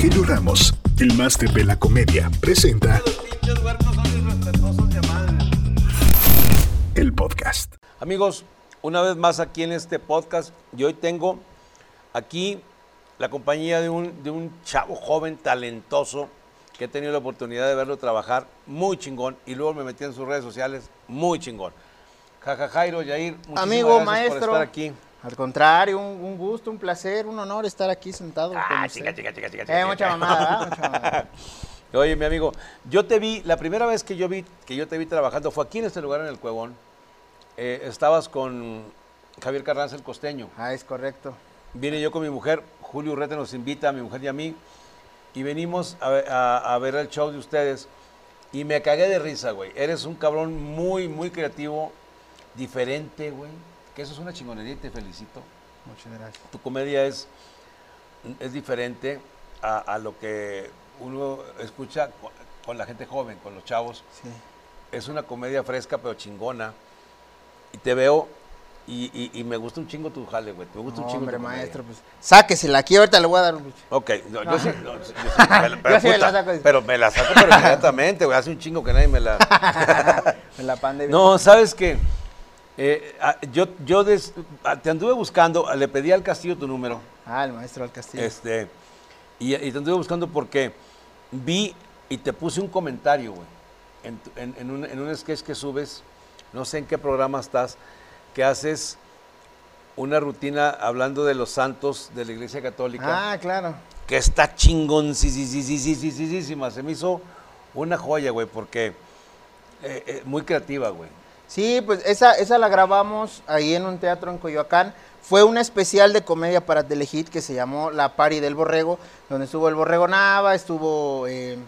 Rogelio Ramos, el máster de la comedia, presenta el podcast. Amigos, una vez más aquí en este podcast, y hoy tengo aquí la compañía de un, de un chavo joven, talentoso, que he tenido la oportunidad de verlo trabajar muy chingón, y luego me metí en sus redes sociales muy chingón. Jaja Jairo, Yair, muchísimas Amigo, gracias maestro. por estar aquí. Al contrario, un, un gusto, un placer, un honor estar aquí sentado. Ah, chica, chica, chica, chica, Eh, chica. mucha mamada, ¿verdad? Mucha mamada. Oye, mi amigo, yo te vi, la primera vez que yo vi, que yo te vi trabajando fue aquí en este lugar en el Cuevón. Eh, estabas con Javier Carranza el costeño. Ah, es correcto. Vine yo con mi mujer, Julio Urrete nos invita, a mi mujer y a mí, y venimos a, ver- a- a ver el show de ustedes. Y me cagué de risa, güey. Eres un cabrón muy, muy creativo, diferente, güey. Que eso es una chingonería y te felicito. Muchas gracias. Tu comedia es, es diferente a, a lo que uno escucha con, con la gente joven, con los chavos. Sí. Es una comedia fresca, pero chingona. Y te veo y, y- y me gusta un chingo tu jale, güey. Me gusta No, un chingo hombre, tu maestro, pues sáquesela aquí, ahorita le voy a dar un... Ok, no, yo sí, yo me pero, Yo sí me la saco. pero me la saco pero inmediatamente, güey. Hace un chingo que nadie me la... En la pandemia. No, ¿sabes qué? Eh, ah, yo yo des- ah, te anduve buscando, le pedí al Castillo tu número, Ah, el maestro del castillo. este, y, y te anduve buscando porque vi y te puse un comentario, güey, en, tu- en- en un, en un sketch que subes, no sé en qué programa estás, que haces una rutina hablando de los santos de la Iglesia Católica Ah, claro. que está chingón, sí, sí, sí, sí, sí, sí, sí, sí, se me hizo una joya, güey, porque eh, eh, muy creativa, güey. Sí, pues esa, esa la grabamos ahí en un teatro en Coyoacán. Fue un especial de comedia para Telehit que se llamó La Pari del Borrego, donde estuvo el Borrego Nava, estuvo eh,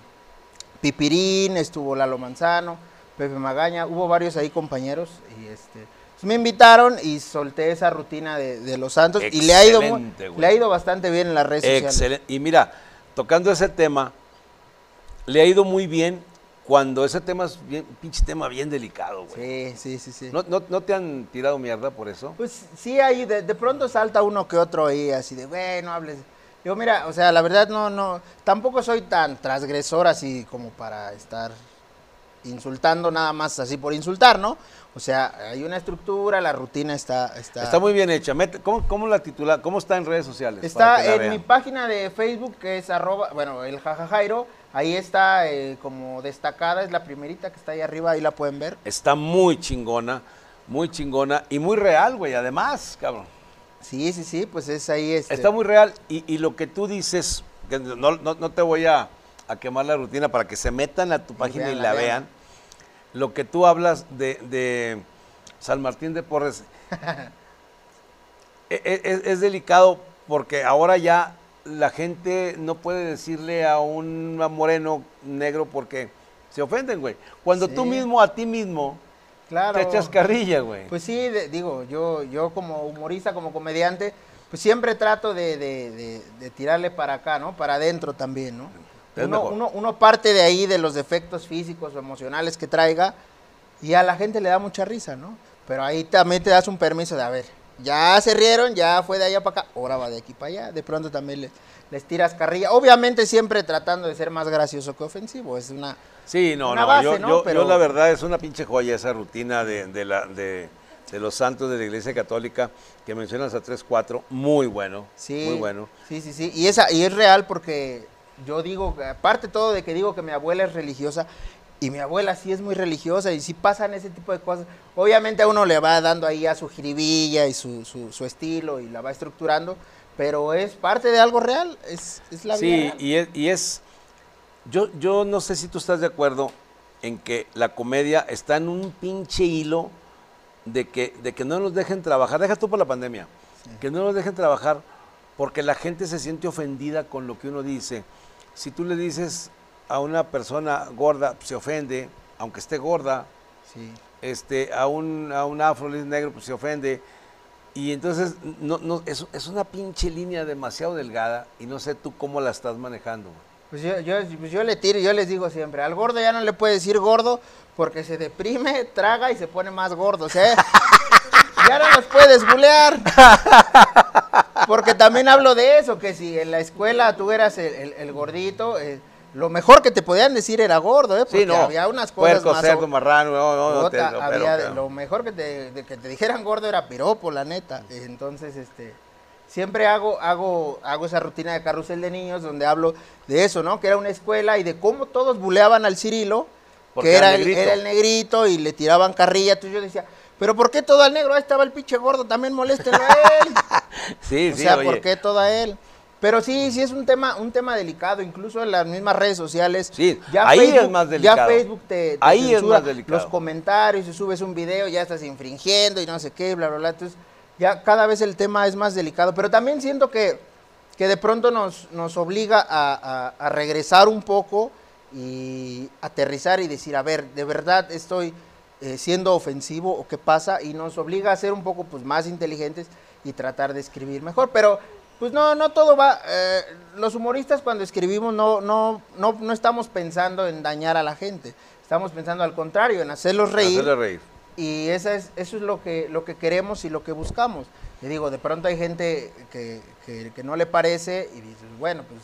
Pipirín, estuvo Lalo Manzano, Pepe Magaña, hubo varios ahí compañeros y este pues, me invitaron y solté esa rutina de, de los Santos y le ha ido le ha ido bastante bien en las redes sociales. Excelente. Y mira, tocando ese tema, le ha ido muy bien cuando ese tema es bien, pinche tema bien delicado, güey. Sí, sí, sí, sí. ¿No, no, no te han tirado mierda por eso? Pues sí, ahí de, de pronto salta uno que otro ahí, así de, güey, no hables. Yo, mira, o sea, la verdad no, no, tampoco soy tan transgresor así como para estar insultando nada más así por insultar, ¿no? O sea, hay una estructura, la rutina está... Está, Está muy bien hecha. ¿cómo, cómo la titula? ¿Cómo está en redes sociales? Está en vean? mi página de Facebook, que es arroba, bueno, el jajajairo, ahí está eh, como destacada, es la primerita que está ahí arriba, ahí la pueden ver. Está muy chingona, muy chingona y muy real, güey, además, cabrón. Sí, sí, sí, pues es ahí este... Está muy real y, y lo que tú dices, que no, no- no te voy a, a quemar la rutina para que se metan a tu página y, vean, la la vean. vean. Lo que tú hablas de, de San Martín de Porres e- e- es, es delicado porque ahora ya la gente no puede decirle a un moreno negro porque se ofenden, güey. Cuando tú mismo a ti mismo Claro. te echas carrilla, güey. Pues sí, de- digo, yo, yo como humorista, como comediante, pues siempre trato de, de- tirarle para acá, ¿no? Para adentro también, ¿no? Uno, uno, uno parte de ahí de los defectos físicos o emocionales que traiga y a la gente le da mucha risa, ¿no? Pero ahí también te das un permiso de, a ver, ya se rieron, ya fue de allá para acá, ahora va de aquí para allá. De pronto también les, les tiras carrilla. Obviamente siempre tratando de ser más gracioso que ofensivo, es una... Sí, no, Una no, base, yo, ¿no? yo- yo la verdad es una pinche joya esa rutina de, de la, de, de los santos de la Iglesia Católica que mencionas a 3, 4, muy bueno, Sí, muy bueno. Sí, sí, sí. Y, esa, y es real porque yo digo, aparte todo de que digo que mi abuela es religiosa, y mi abuela sí es muy religiosa, y sí pasan ese tipo de cosas. Obviamente a uno le va dando ahí a su jiribilla y su, su, su estilo y la va estructurando, pero es parte de algo real, es, es la vida. Sí, real. y es, y es yo, yo no sé si tú estás de acuerdo en que la comedia está en un pinche hilo de que, de que no nos dejen trabajar, deja tú por la pandemia, que no nos dejen trabajar porque la gente se siente ofendida con lo que uno dice. Si tú le dices a una persona gorda, se ofende, aunque esté gorda, Sí. este, a un, a un afro negro, pues se ofende. Y entonces no, no, es, es una pinche línea demasiado delgada y no sé tú cómo la estás manejando. Pues yo, yo, pues yo le tiro, yo les digo siempre, al gordo ya no le puede decir gordo porque se deprime, traga y se pone más gordo. Ya no los puedes bulear. Porque también hablo de eso, que si en la escuela tú eras el, el- el gordito, eh, lo mejor que te podían decir era gordo, ¿eh? Porque Sí, no. había unas cosas Puerco, más... cerdo, marrano, no, no, no, te- había pero- lo mejor que te, de que te dijeran gordo era piropo, la neta. Entonces, este, siempre hago, hago, hago esa rutina de carrusel de niños donde hablo de eso, ¿no? Que era una escuela y de cómo todos buleaban al Cirilo, Porque que era el, negrito. era el negrito y le tiraban carrilla. Entonces yo decía, pero ¿por qué todo al negro? Ahí estaba el pinche gordo, también moléstenlo a él. Sí, o sí, sea, oye. ¿por qué todo a él? Pero sí, sí es un tema, un tema delicado, incluso en las mismas redes sociales. Sí, ahí es más delicado. Ya Facebook te, te Ahí es más delicado. los comentarios, si subes un video ya estás infringiendo y no sé qué, bla, bla, bla. Entonces, ya cada vez el tema es más delicado. Pero también siento que, que de pronto nos, nos obliga a, a- a regresar un poco y aterrizar y decir, a ver, de verdad estoy eh, siendo ofensivo o qué pasa y nos obliga a ser un poco pues más inteligentes y tratar de escribir mejor. Pero pues no, no todo va. eh, los humoristas cuando escribimos no, no, no, no estamos pensando en dañar a la gente. Estamos pensando al contrario, en hacerlos reír. Hacerle reír. Y esa es, eso es lo que, lo que queremos y lo que buscamos. Y digo, de pronto hay gente que, que- que no le parece y dices, bueno, pues,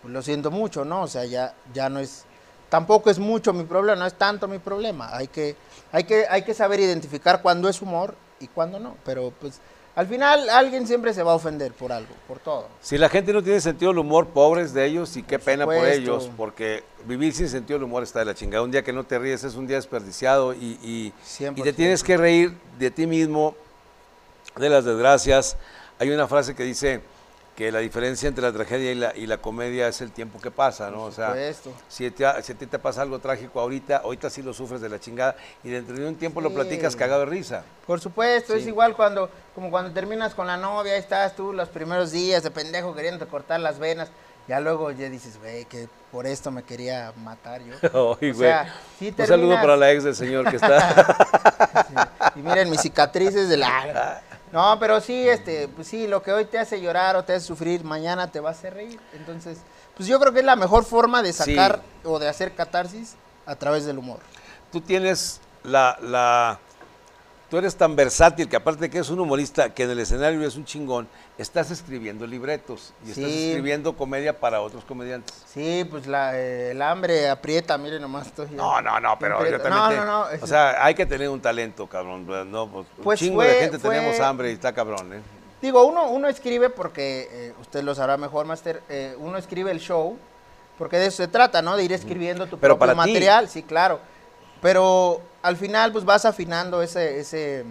pues lo siento mucho, ¿no? O sea, ya, ya no es, tampoco es mucho mi problema, no es tanto mi problema. Hay que, hay que, hay que saber identificar cuándo es humor y cuándo no. Pero pues al final alguien siempre se va a ofender por algo, por todo. Si la gente no tiene sentido del humor, pobres de ellos y qué Por pena por ellos, porque vivir sin sentido del humor está de la chingada. Un día que no te ríes es un día desperdiciado y, y- y te 100%. tienes que reír de ti mismo, de las desgracias. Hay una frase que dice que la diferencia entre la tragedia y la, y la comedia es el tiempo que pasa, ¿no? O sea, si, te- si a ti te pasa algo trágico ahorita, ahorita sí lo sufres de la chingada y dentro de un tiempo lo platicas cagado de risa. Por supuesto, es igual cuando, como cuando terminas con la novia, ahí estás tú los primeros días de pendejo queriendo cortar las venas, ya luego ya dices, güey, que por esto me quería matar yo. Ay, O güey. sea, sí Un saludo para la ex del señor que está. Y miren mis cicatrices de la... No, pero sí, este, pues sí, lo que hoy te hace llorar o te hace sufrir, mañana te va a hacer reír. Entonces, pues yo creo que es la mejor forma de Sí. sacar o de hacer catarsis a través del humor. tú tienes la, la... Tú eres tan versátil que aparte de que es un humorista que en el escenario es un chingón, estás escribiendo libretos y estás escribiendo comedia para otros comediantes. Sí, pues la, eh, el hambre aprieta, miren nomás estoy... No, no, no, pero yo también No, te- no, no, es- O sea, hay que tener un talento, cabrón. No, pues, un Pues chingo de gente fue- tenemos hambre y está cabrón, ¿eh? Digo, uno, uno escribe porque, eh, usted lo sabrá mejor, Master, eh, uno escribe el show, porque de eso se trata, ¿no? De ir escribiendo tu Pero propio para ti. material, sí, claro. Pero al final, pues vas afinando ese, ese,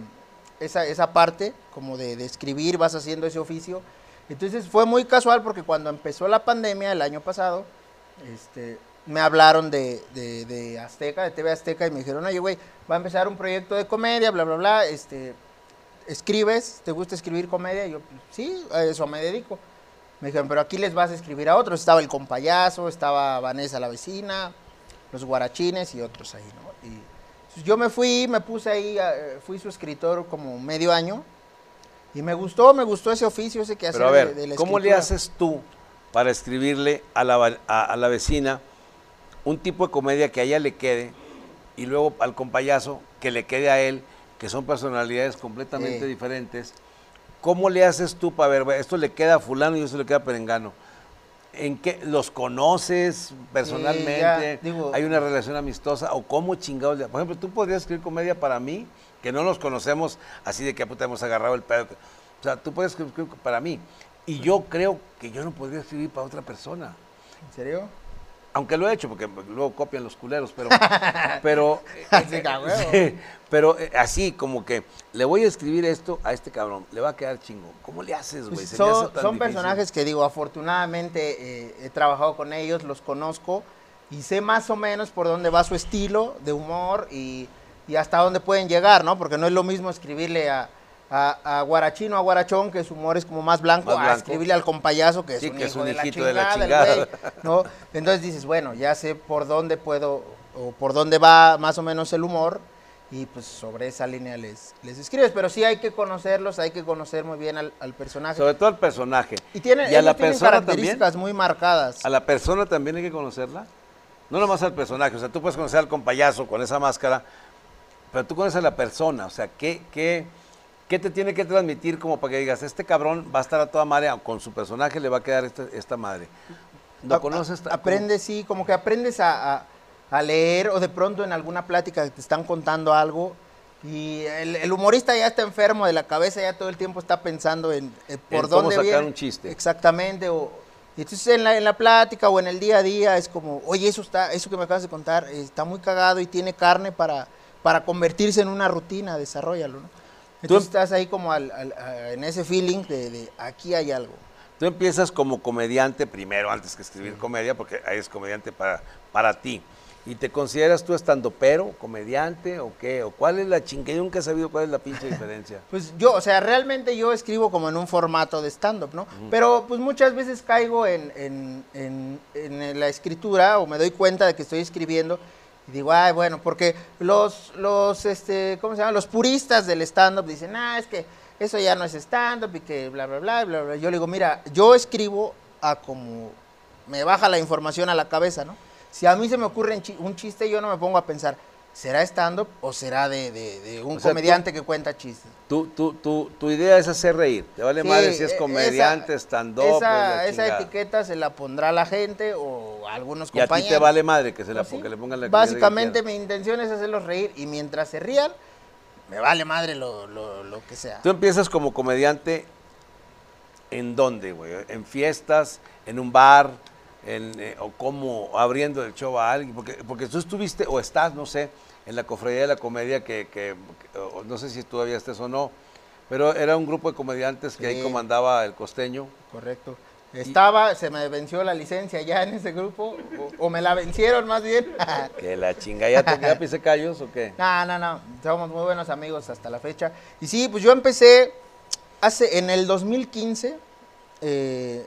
esa, esa parte, como de, de escribir, vas haciendo ese oficio. Entonces fue muy casual porque cuando empezó la pandemia el año pasado, este, me hablaron de, de, de Azteca, de TV Azteca, y me dijeron, oye, güey, va a empezar un proyecto de comedia, bla, bla, bla, este, ¿escribes? ¿Te gusta escribir comedia? Y yo, "Pues, sí, a eso me dedico. Me dijeron, pero aquí les vas a escribir a otros. Estaba el compayazo, estaba Vanessa la vecina, los guarachines y otros ahí, ¿no? Y yo me fui, me puse ahí, eh, fui su escritor como medio año. Y me gustó, me gustó ese oficio, ese que hacer Pero a ver, de, de la ¿cómo le haces tú para escribirle a la, a, a la vecina un tipo de comedia que a ella le quede y luego al compayazo que le quede a él, que son personalidades completamente diferentes? ¿Cómo le haces tú para ver, esto le queda a fulano y esto le queda a perengano? ¿En qué los conoces personalmente? digo- ¿Hay una relación amistosa? ¿O cómo chingados? Por ejemplo, tú podrías escribir comedia para mí, que no nos conocemos así de que puta hemos agarrado el pedo. O sea, tú puedes escribir para mí. Y yo creo que yo no podría escribir para otra persona. ¿En serio? Aunque lo he hecho, porque luego copian los culeros, pero. pero Sí, pero eh, así, como que le voy a escribir esto a este cabrón, le va a quedar chingo. ¿Cómo le haces, güey? Son personajes que digo, afortunadamente eh, he trabajado con ellos, los conozco y sé más o menos por dónde va su estilo de humor y, y hasta dónde pueden llegar, ¿no? Porque no es lo mismo escribirle a, a, a Guarachino, a Guarachón, que su humor es como más blanco, Más a escribirle al compayazo, que es Sí, un que es hijo un de, la hijito de la chingada, güey, chingada. ¿no? Entonces dices, bueno, ya sé por dónde puedo o por dónde va más o menos el humor y pues sobre esa línea les, les escribes. Pero sí hay que conocerlos, hay que conocer muy bien al, al personaje. Sobre todo el personaje. Y, tiene, a ellos la tienen persona también. características muy marcadas. A la persona también hay que conocerla. No nomás al personaje. O sea, tú puedes conocer al compayazo con esa máscara, pero tú conoces a la persona. O sea, ¿qué, qué, ¿Qué te tiene que transmitir como para que digas, este cabrón va a estar a toda madre, con su personaje le va a quedar esta, esta madre? ¿Lo A- conoces? a- Aprendes, sí, como que aprendes a, leer o de pronto en alguna plática te están contando algo y el, el humorista ya está enfermo de la cabeza, ya todo el tiempo está pensando en eh, por En cómo dónde sacar viene. un chiste. Exactamente. O, y entonces en la, en la plática o en el día a día es como, oye, eso está, eso que me acabas de contar eh, está muy cagado y tiene carne para, para convertirse en una rutina, desarrollalo, ¿no? Entonces estás ahí como al- al- a- en ese feeling de, de aquí hay algo. Tú empiezas como comediante primero, antes que escribir comedia, porque ahí es comediante para, para ti. ¿Y te consideras tú estando pero, comediante o qué? ¿O cuál es la chingue? Yo nunca he sabido cuál es la pinche diferencia. Pues yo, o sea, realmente yo escribo como en un formato de stand-up, ¿no? Pero pues muchas veces caigo en, en- en- en la escritura o me doy cuenta de que estoy escribiendo y digo, ay, bueno, porque los, los, este, ¿cómo se llama? Los puristas del stand-up dicen, ah, es que eso ya no es stand-up y que bla, bla, bla, bla, bla. Yo le digo, mira, yo escribo a como me baja la información a la cabeza, ¿no? Si a mí se me ocurre un chiste, yo no me pongo a pensar, ¿será stand-up o será de, de- de un O sea, tú- comediante que cuenta chistes? Tú, tú, tú, tu idea es hacer reír. Te vale Sí, madre si es e- comediante, esa- stand-up. Esa, esa etiqueta se la pondrá la gente o algunos Y a compañeros. ti te vale madre que, se la, Pues sí. que le pongan la Básicamente mi intención es hacerlos reír y mientras se rían, me vale madre lo, lo- lo que sea. Tú empiezas como comediante en dónde, güey? En fiestas, en un bar, en, eh, o como abriendo el show a alguien, porque, porque tú estuviste o estás, no sé, en la cofradía de la comedia que, que- que- o no sé si todavía estés o no, pero era un grupo de comediantes que ahí comandaba el costeño. Correcto. Estaba, se me venció la licencia ya en ese grupo, o, o me la vencieron más bien. Que la chinga, ¿ya, te, ya pisé callos o qué? No, no, no. Somos muy buenos amigos hasta la fecha. Y sí, pues yo empecé hace en el 2015 eh,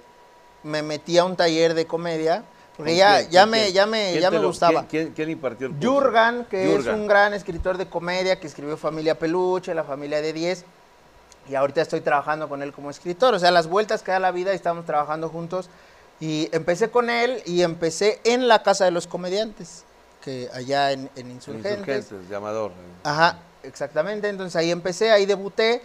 me metí a un taller de comedia porque ¿Con ya quién? ya ¿Con me ya me ¿Quién ya me lo- gustaba. ¿quién, quién, impartió el curso? Jurgan, que es un gran escritor de comedia que escribió Familia Peluche, La Familia de 10. Y ahorita estoy trabajando con él como escritor. O sea, las vueltas que da la vida y estamos trabajando juntos. Y empecé con él y empecé en la Casa de los Comediantes, que allá en, en Insurgentes. Insurgentes, llamador. Ajá, exactamente. Entonces ahí empecé, ahí debuté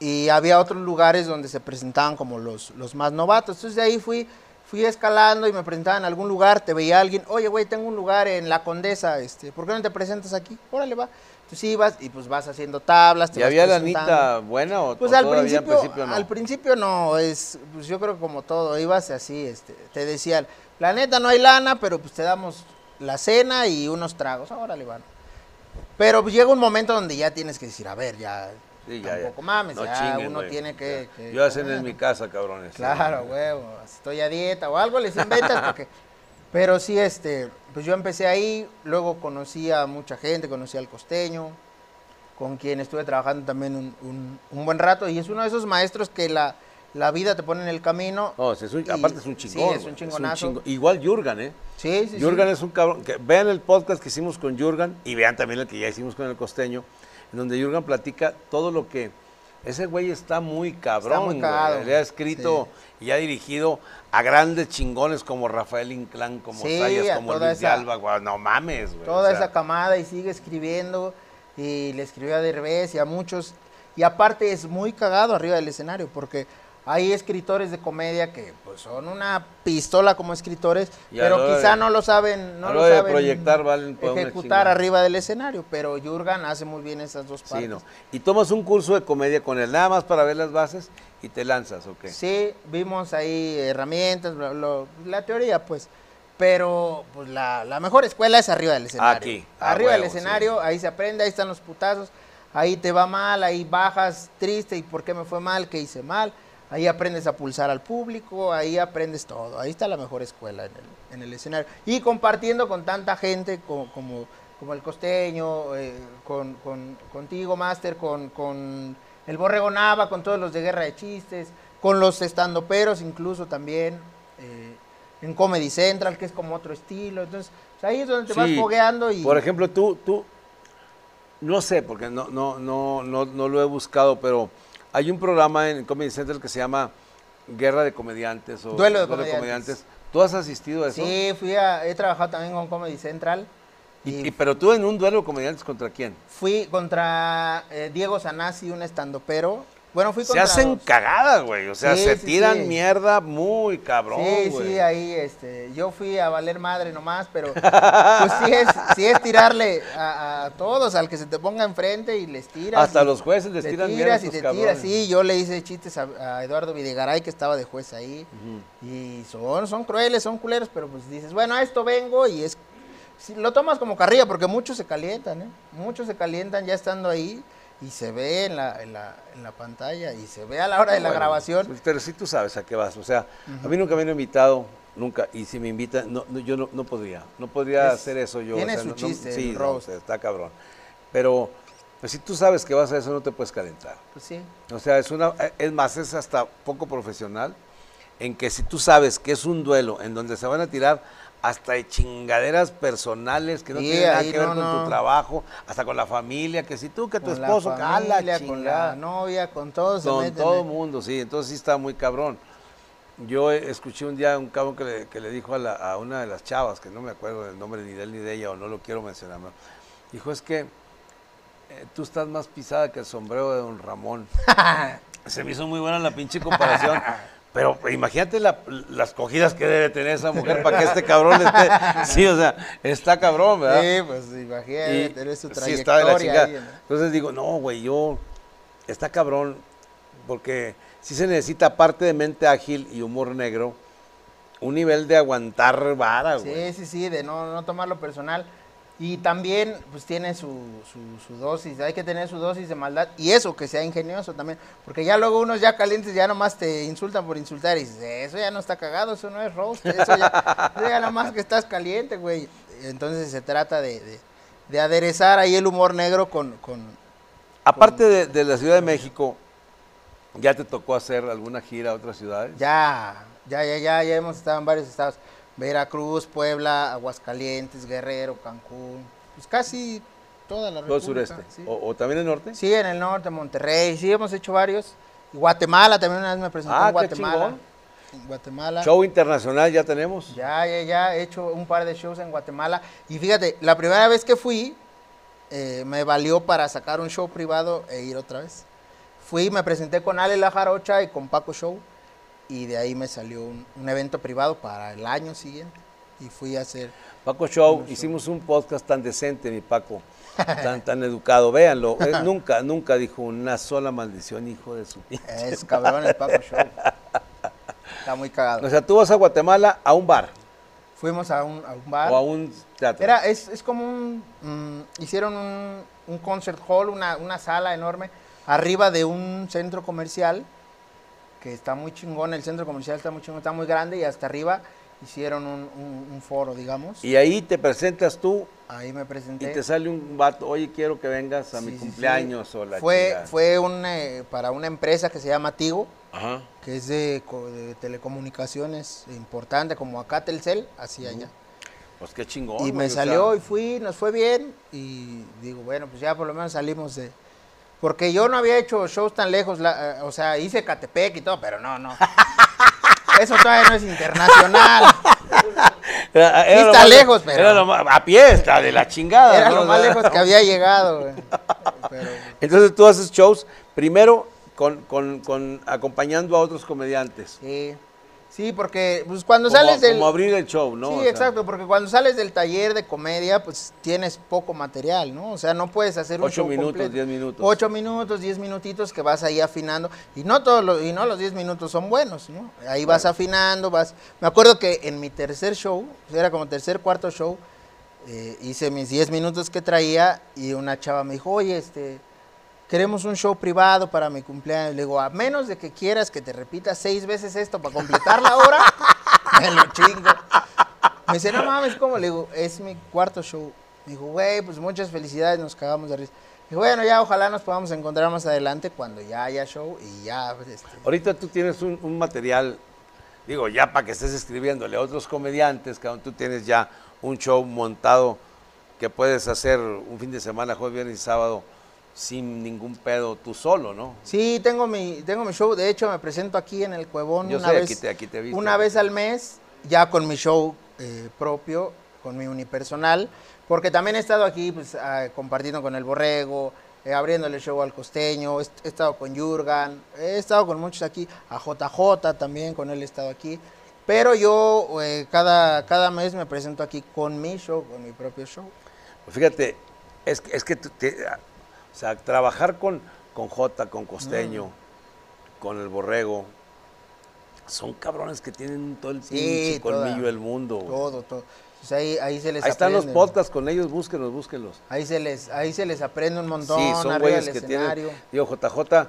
y había otros lugares donde se presentaban como los, los más novatos. Entonces de ahí fui, fui escalando y me presentaban en algún lugar, te veía alguien, oye, güey, tengo un lugar en La Condesa, este, ¿por qué no te presentas aquí? Órale, va. Entonces ibas y pues vas haciendo tablas. te ¿Y vas había la. Anita buena o, Pues al todavía principio, no? al principio no, es, pues yo creo que como todo, ibas así, este, te decían, la neta no hay lana, pero pues te damos la cena y unos tragos, órale, van. Pero pues llega un momento donde ya tienes que decir, a ver, ya, Sí, ya, ya. tampoco mames, No ya chinguen, uno tiene que... Yo hacen en mi casa, cabrones. Claro, huevo, estoy a dieta o algo les inventas porque... Pero sí, este, pues yo empecé ahí, luego conocí a mucha gente, conocí al costeño, con quien estuve trabajando también un, un- un buen rato, y es uno de esos maestros que la, la vida te pone en el camino. No, es un- y- aparte es un sí, chingón. es un chingonazo. chingo- Igual Jurgan, ¿eh? Sí, sí, Jurgan sí. es un cabrón. Que vean el podcast que hicimos con Jurgan y vean también el que ya hicimos con el costeño, en donde Jurgan platica todo lo que. Ese güey está muy cabrón. muy güey. cagado, Le ha escrito y ha dirigido a grandes chingones como Rafael Inclán, como Sí, Sayas, como Luis de Alba. güey, No mames, güey. Toda o sea, esa camada y sigue escribiendo, y le escribió a Derbez y a muchos. Y aparte es muy cagado arriba del escenario, porque hay escritores de comedia que pues son una pistola como escritores, Y pero quizá de- no lo saben, no lo hora de saben proyectar valen ejecutar arriba del escenario, pero Jurgan hace muy bien esas dos partes. Sí, no. Y tomas un curso de comedia con él, nada más para ver las bases y te lanzas, ¿ok? Sí, vimos ahí herramientas, bla, bla, la teoría, pues. Pero pues la, la mejor escuela es arriba del escenario. Aquí, a Arriba del huevo, sí. escenario, ahí se aprende, ahí están los putazos, ahí te va mal, ahí bajas triste y por qué me fue mal, qué hice mal. Ahí aprendes a pulsar al público, ahí aprendes todo. Ahí está la mejor escuela en el, en el escenario. Y compartiendo con tanta gente como, como, como el costeño, eh, con, con- contigo, Master, con, con el Borrego Nava, con todos los de Guerra de Chistes, con los estandoperos incluso también, eh, en Comedy Central, que es como otro estilo. Entonces, ahí es donde te vas fogueando y... Por ejemplo, tú, tú, no sé, porque no, no, no, no, no lo he buscado, pero hay un programa en Comedy Central que se llama Guerra de Comediantes o Duelo de Comediantes. ¿Tú has asistido a eso? Sí, fui a, he trabajado también con Comedy Central Y, y- pero tú en un duelo de comediantes contra quién? Fui contra eh, Diego Sanasi, un estandopero. Bueno, fui Se hacen dos. cagadas, güey. O sea, Sí, se sí, tiran sí. mierda muy cabrón, Sí, güey. sí, ahí este, yo fui a valer madre nomás, pero pues sí es, sí es tirarle a, a todos, al que se te ponga enfrente y les tiras. Hasta y los jueces les le tiran mierda tiras y estos te cabrones. tiras, sí, yo le hice chistes a, a Eduardo Videgaray que estaba de juez ahí y son, son crueles, son culeros, pero pues dices, bueno, a esto vengo y es, sí, lo tomas como carrilla porque muchos se calientan, ¿eh? Muchos se calientan ya estando ahí y se ve en la, en la, en la pantalla y se ve a la hora de la Bueno, grabación. pues, Pero sí tú sabes a qué vas. O sea, a mí nunca me han invitado, nunca. Y si me invitan, no, no, yo no, no podría. No podría Es- hacer eso yo. o tiene sea, su no- no- chiste, sí, o sea, está cabrón. Pero pues, si tú sabes que vas a eso, no te puedes calentar. Pues sí. O sea, es una, es más, es hasta poco profesional, en que si tú sabes que es un duelo en donde se van a tirar hasta de chingaderas personales que no Sí, tienen nada que ver no, con no. tu trabajo, hasta con la familia, que si tú, que tu con la esposo, cala, familia, con la novia, con todos se Con meten, todo ¿eh? el mundo, sí, entonces sí está muy cabrón. Yo eh, escuché un día un cabrón que le, que le dijo a, la- a una de las chavas, que no me acuerdo del nombre ni de él ni de ella, o no lo quiero mencionar, ¿no? dijo, es que eh, tú estás más pisada que el sombrero de don Ramón. Se me hizo muy buena la pinche comparación. Pero imagínate la- las cogidas que debe tener esa mujer para que este cabrón esté. Sí, o sea, está cabrón, ¿verdad? Sí, pues imagínate, tener su sí, está de la trayectoria chingada. ahí, ¿no? Entonces digo, no, güey, yo, está cabrón, porque sí se necesita, aparte de mente ágil y humor negro, un nivel de aguantar vara, güey. Sí, sí, sí, de no, no tomarlo personal. Y también, pues tiene su, su, su dosis, hay que tener su dosis de maldad. Y eso, que sea ingenioso también. Porque ya luego unos ya calientes ya nomás te insultan por insultar. Y dices, eso ya no está cagado, eso no es roast. Eso ya, eso ya nomás que estás caliente, güey. Entonces se trata de, de, de aderezar ahí el humor negro con, con, Aparte de, de la Ciudad de México, ¿ya te tocó hacer alguna gira a otras ciudades? Ya, ya, ya, ya, ya hemos estado en varios estados. Veracruz, Puebla, Aguascalientes, Guerrero, Cancún. Pues casi toda la Todo República, sureste. sí. ¿O, o también el norte? Sí, en el norte, Monterrey, sí, hemos hecho varios. Y Guatemala también una vez me presenté Ah, en qué Guatemala. chingón. En Guatemala. Show internacional ya tenemos. Ya, ya, ya, he hecho un par de shows en Guatemala. Y fíjate, la primera vez que fui, eh, me valió para sacar un show privado e ir otra vez. Fui, me presenté con Ale La Jarocha y con Paco Show. Y de ahí me salió un, un evento privado para el año siguiente. Y fui a hacer. Paco Show, hicimos un podcast tan decente, mi Paco, tan, tan educado. Véanlo, él nunca, nunca dijo una sola maldición, hijo de su pinche. Es cabrón el Paco Show. Está muy cagado. O sea, tú vas a Guatemala a un bar Fuimos a un, a un bar. o a un teatro. Era, es, es como un, mm, hicieron un, un concert hall, una, una sala enorme, arriba de un centro comercial, que está muy chingón, el centro comercial está muy chingón, está muy grande, y hasta arriba hicieron un, un- un foro, digamos. Y ahí te presentas tú Ahí me y presenté. te sale un vato, oye, quiero que vengas a Sí, mi sí, cumpleaños sí. o la Fue, chingada. fue un, eh, para una empresa que se llama Tigo, Ajá. que es de, de telecomunicaciones importante, como acá Telcel, así allá. Pues qué chingón. Y me sea, salió y fui, nos fue bien y digo, bueno, pues ya por lo menos salimos de... Porque yo no había hecho shows tan lejos, la- eh, o sea, hice Catepec y todo, pero no, no. Eso todavía no es internacional. Era, está más- lejos, pero- era lo más- a pie está de la chingada. Era ¿no? lo más lejos que había llegado. güey. Pero, Entonces tú haces shows primero con, con- con- acompañando a otros comediantes. sí, sí, porque pues, cuando Como, sales del... como abrir el show, ¿no? Sí, O sea, exacto, porque cuando sales del taller de comedia, pues tienes poco material, ¿no? O sea, no puedes hacer un Ocho show minutos, completo. diez minutos. Ocho minutos, diez minutitos que vas ahí afinando. Y no todos los, y no los diez minutos son buenos, ¿no? Ahí vas afinando, vas... Me acuerdo que en mi tercer show, era como tercer, cuarto show, eh, hice mis diez minutos que traía y una chava me dijo, oye, este... Queremos un show privado para mi cumpleaños. Le digo, a menos de que quieras que te repita seis veces esto para completar la hora, me lo chingo. Me dice, no mames, ¿cómo? Le digo, es mi cuarto show. Me dijo, güey, pues muchas felicidades, nos cagamos de risa. Dije, bueno, ya ojalá nos podamos encontrar más adelante cuando ya haya show y ya, pues, este, Ahorita tú tienes un, un material, digo, ya para que estés escribiéndole a otros comediantes, que tú tienes ya un show montado que puedes hacer un fin de semana, jueves, viernes y sábado, sin ningún pedo, tú solo, ¿no? Sí, tengo mi, tengo mi show. De hecho, me presento aquí en el Cuevón Yo una sé, vez, aquí te- aquí te visto. una vez al mes, ya con mi show eh, propio, con mi unipersonal. Porque también he estado aquí pues, ah, compartiendo con el Borrego, eh, abriéndole el show al costeño, he, he estado con Jurgan, he estado con muchos aquí, a JJ también, con él he estado aquí. Pero yo eh, cada, cada mes me presento aquí con mi show, con mi propio show. Pues fíjate, es, que- es que tú te- o sea, trabajar con, con J, con Costeño, Mm. con el Borrego, son cabrones que tienen todo el Sí, pinche colmillo del mundo. Todo, todo. Pues ahí, ahí se les Ahí están los podcasts con ellos, búsquenlos, búsquenlos. Ahí se les, ahí se les aprende un montón Sí, son arriba güeyes del que escenario. tienen. Digo, JJ,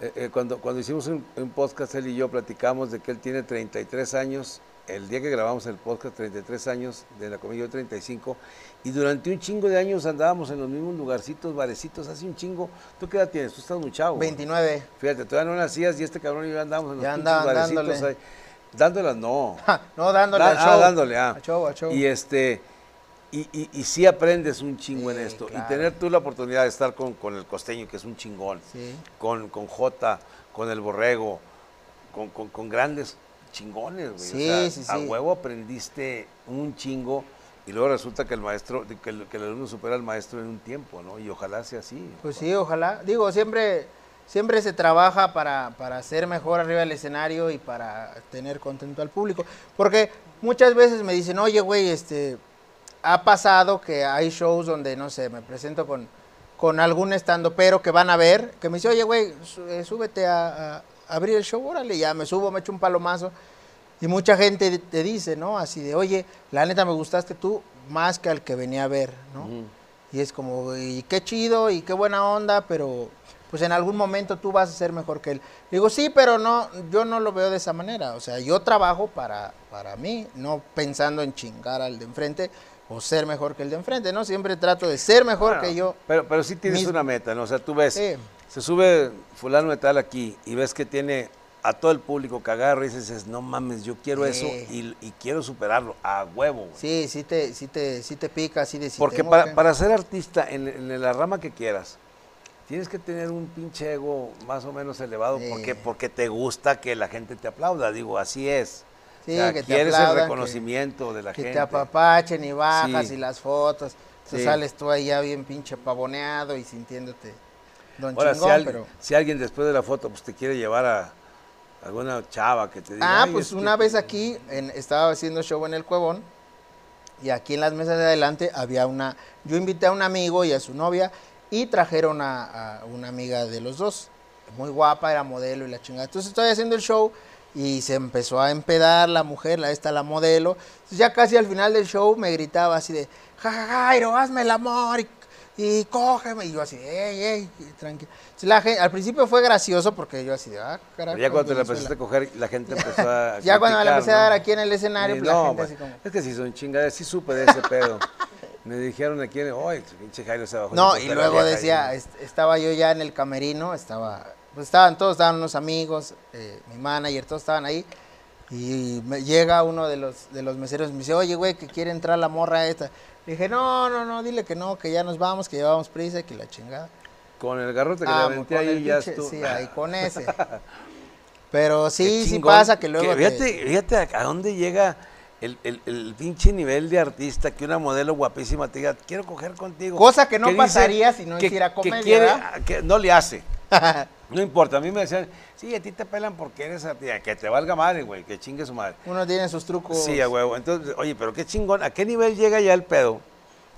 eh, eh, cuando, cuando hicimos un, un podcast, él y yo platicamos de que él tiene 33 años. El día que grabamos el podcast, 33 años, de la comida yo 35, y durante un chingo de años andábamos en los mismos lugarcitos, barecitos, hace un chingo. ¿Tú qué edad tienes? Tú estás muy chavo. güey. 29. Fíjate, todavía no nacías y este cabrón y yo andábamos en los Ya andaban barecitos dándole. ahí. Dándolas no. no, dándole Da- al ah, dándole, ah. Al show, al show. Y este, y, y, y sí aprendes un chingo en esto. claro. Y tener tú la oportunidad de estar con, con el costeño, que es un chingón, Sí. con, con Jota, con el borrego, con, con- con grandes chingones, güey. O Sí, sea, sí, A sí. huevo aprendiste un chingo. Y luego resulta que el maestro, que el, que el alumno supera al maestro en un tiempo, ¿no? Y ojalá sea así. Pues sí, ojalá. Digo, siempre, siempre se trabaja para, para ser mejor arriba del escenario y para tener contento al público. Porque muchas veces me dicen, oye, güey, este, ha pasado que hay shows donde, no sé, me presento con, con algún estando pero que van a ver, que me dice, oye, güey, eh, súbete a, a abrir el show, órale, ya me subo, me echo un palomazo. Y mucha gente te dice, ¿no? Así de, oye, la neta me gustaste tú más que al que venía a ver, ¿no? Y es como, y qué chido y qué buena onda, pero pues en algún momento tú vas a ser mejor que él. Digo, sí, pero no, yo no lo veo de esa manera. O sea, yo trabajo para, para mí, no pensando en chingar al de enfrente o ser mejor que el de enfrente, ¿no? Siempre trato de ser mejor Bueno, que yo. Pero, pero sí tienes Mis- una meta, ¿no? O sea, tú ves, Sí. Se sube fulano de tal aquí y ves que tiene a todo el público que agarra y dices, no mames, yo quiero eso y, y quiero superarlo a huevo. güey". Sí, sí te, sí te, sí te pica, sí de Porque para, que- para ser artista en, en la rama que quieras, tienes que tener un pinche ego más o menos elevado Sí. porque, porque te gusta que la gente te aplauda. Digo, así es. Sí, O sea, que te quieres aplaudan, el que- reconocimiento de la que gente. te apapachen y bajas Sí. y las fotos. Sí. sales tú ahí ya bien pinche pavoneado y sintiéndote don Ahora, chingón, si, alguien, pero... si alguien después de la foto pues, te quiere llevar a alguna chava que te diga. Ah, "Ay, pues una tú-". vez aquí en- estaba haciendo show en el Cuevón y aquí en las mesas de adelante había una, yo invité a un amigo y a su novia y trajeron a, a una amiga de los dos, muy guapa, era modelo y la chingada. Entonces estoy haciendo el show y se empezó a empedar la mujer, la esta la modelo. Entonces ya casi al final del show me gritaba así de, jaja, Jairo, hazme el amor y, y cógeme. Y yo así, ey, ey, tranquilo. La al principio fue gracioso porque yo así de, ah, carajo. Ya cuando te la Venezuela". empezaste a coger, la gente empezó a. Ya cuando me la empecé a dar aquí en el escenario, Sí, pues, la gente pues, así como... Es que si son chingadas, sí supe de ese pedo. Me dijeron aquí, oye, pinche Jairo se bajó. No, y luego decía, ahí". est- estaba yo ya en el camerino, estaba, pues estaban todos, estaban unos amigos, eh, mi manager, todos estaban ahí, y me llega uno de los, de los meseros y me dice, oye, güey, que quiere entrar la morra esta. Le dije, no, no, no, dile que no, que ya nos vamos, que llevamos prisa y que la chingada. Con el garrote que Ah, le aventé con ahí el ya estuvo. Sí, ahí con ese. Pero sí, sí pasa que luego... te- fíjate, fíjate a, dónde llega el, el, el pinche nivel de artista que una modelo guapísima te diga, quiero coger contigo. Cosa que no pasaría si no que- hiciera que comedia, quiere- ¿verdad? que no le hace. No importa, a mí me decían, sí, a ti te pelan porque eres artista, que te valga madre, güey, que chingue su madre. Uno tiene sus trucos. Sí, a huevo. Entonces, oye, pero qué chingón, ¿a qué nivel llega ya el pedo?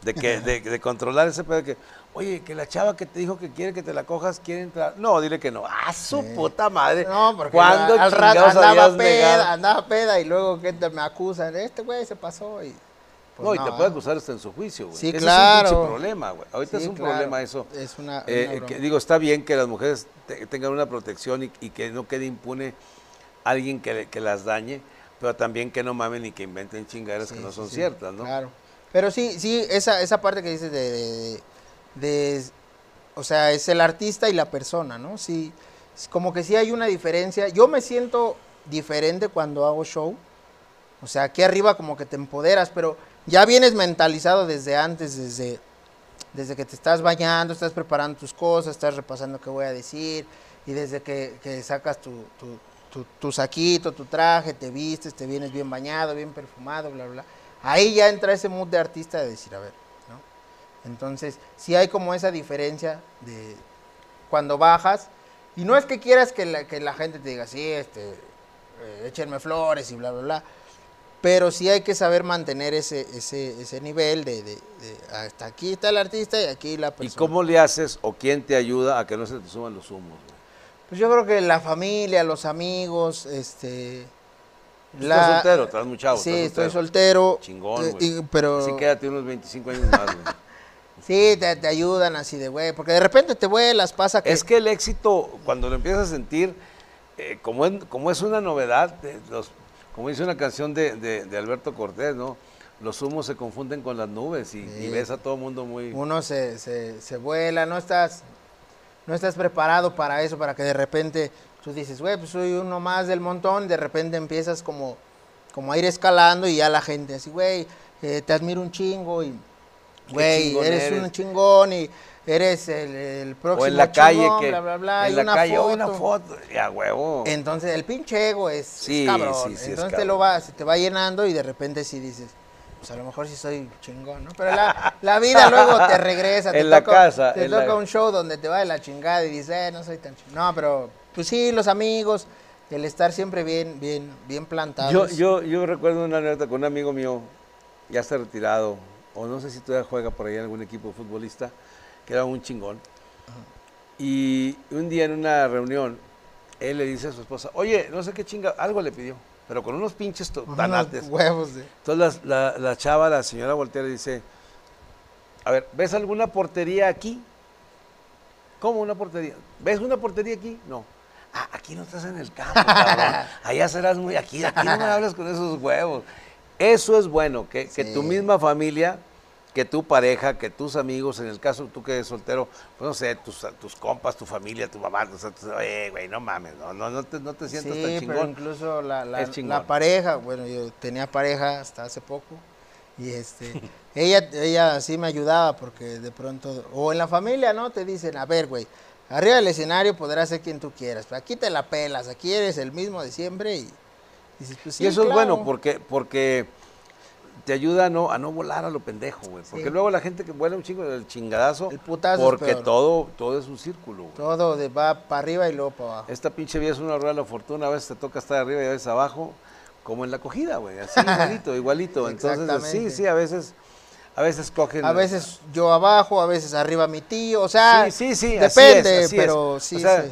De, que, de, de controlar ese pedo que, oye, que la chava que te dijo que quiere que te la cojas quiere entrar. No, dile que no. ¡Ah, su Sí. puta madre! No, porque ¿Cuándo al rato andaba peda, negado? andaba peda y luego que me acusan, este güey se pasó y... pues no, y te puede acusar hasta en su juicio, güey. Sí, Ese claro. es un problema, güey. Ahorita Sí, es un claro. problema eso. Es una, Eh, una eh, que digo, está bien que las mujeres te- tengan una protección y, y que no quede impune alguien que, que las dañe, pero también que no mamen y que inventen chingaderas que no son sí, ciertas, ¿no? Claro. Pero sí, sí, esa, esa parte que dices de, de- de- O sea, es el artista y la persona, ¿no? Sí, es como que sí hay una diferencia. Yo me siento diferente cuando hago show. O sea, aquí arriba como que te empoderas, pero ya vienes mentalizado desde antes, desde, desde que te estás bañando, estás preparando tus cosas, estás repasando qué voy a decir, y desde que, que sacas tu, tu, tu- tu saquito, tu traje, te vistes, te vienes bien bañado, bien perfumado, bla, bla. Ahí ya entra ese mood de artista de decir, a ver, ¿no? Entonces, sí hay como esa diferencia de cuando bajas. Y no es que quieras que la, que la gente te diga, sí, este, eh, échenme flores y bla, bla, bla. Pero sí hay que saber mantener ese, ese, ese nivel de, de- de hasta aquí está el artista y aquí la ¿Y persona. cómo le haces o quién te ayuda a que no se te suban los humos? güey? Pues yo creo que la familia, los amigos, este... Tú estás soltero, estás muy chavo, Sí, estás estoy soltero. Chingón, eh, güey. y- pero Así quédate unos 25 años más, güey. sí, te, te ayudan así de güey, porque de repente te vuelas, pasa que... Es que el éxito, cuando lo empiezas a sentir, eh, como, es, como es una novedad, eh, los, como dice una canción de, de- de Alberto Cortés, ¿no? Los humos se confunden con las nubes y, ves a todo el mundo muy... uno se, se, se vuela, no estás, no estás preparado para eso, para que de repente tú dices, güey, pues soy uno más del montón, de repente empiezas como, como a ir escalando y ya la gente así, güey, eh, te admiro un chingo y, güey, eres". un chingón y eres el, el próximo o en la calle, chingón, que bla, bla, bla, en y la una calle, foto. "Oh, una foto, ya huevo. Entonces el pinche ego es, es Sí, cabrón. sí, sí, es Entonces te lo va, se te va llenando y de repente sí dices, pues a lo mejor sí soy chingón, ¿no? Pero la, la vida luego te regresa. Te En la toca, casa, Te la- toca un show donde te va de la chingada y dices, eh, no soy tan chingón. No, pero pues sí, los amigos, el estar siempre bien, bien, bien plantados. Yo, yo, yo recuerdo una anécdota con un amigo mío, ya está retirado, o no sé si todavía juega por ahí en algún equipo futbolista, que era un chingón. Y un día en una reunión, él le dice a su esposa, oye, no sé qué chinga, algo le pidió, pero con unos pinches tanates. huevos. Entonces la, la- la chava, la señora voltea le dice, a ver, ¿ves alguna portería aquí? ¿Cómo una portería? ¿Ves una portería aquí? No. Ah, aquí no estás en el campo, cabrón. Allá serás muy... Aquí, aquí no me hablas con esos huevos. Eso es bueno, que, que tu misma familia, que tu pareja, que tus amigos, en el caso tú que eres soltero, pues no sé, tus, tus compas, tu familia, tu mamá, o sea, tú- oye, güey, no mames, no, no, no, te, no te sientas Sí, tan pero chingón. incluso la, pareja, bueno, yo tenía pareja hasta hace poco y este, ella, ella sí me ayudaba porque de pronto, o en la familia, ¿no? Te dicen, a ver, güey, arriba del escenario podrás ser quien tú quieras, pero aquí te la pelas, aquí eres el mismo de siempre y dices, pues sí, y eso es bueno porque, porque te ayuda a no, a no volar a lo pendejo, güey. Porque Sí. luego la gente que vuela un chingo del chingadazo, El putazo porque todo, todo es un círculo, güey. Todo de, va para arriba y luego para abajo. Esta pinche vida es una rueda de la fortuna, a veces te toca estar arriba y a veces abajo, como en la acogida, güey. Así igualito, igualito. Entonces, sí, sí, a veces, a veces cogen. A veces yo abajo, a veces arriba mi tío, o sea, Sí, sí, sí, así depende, es, así es. pero O sí, sea, sí.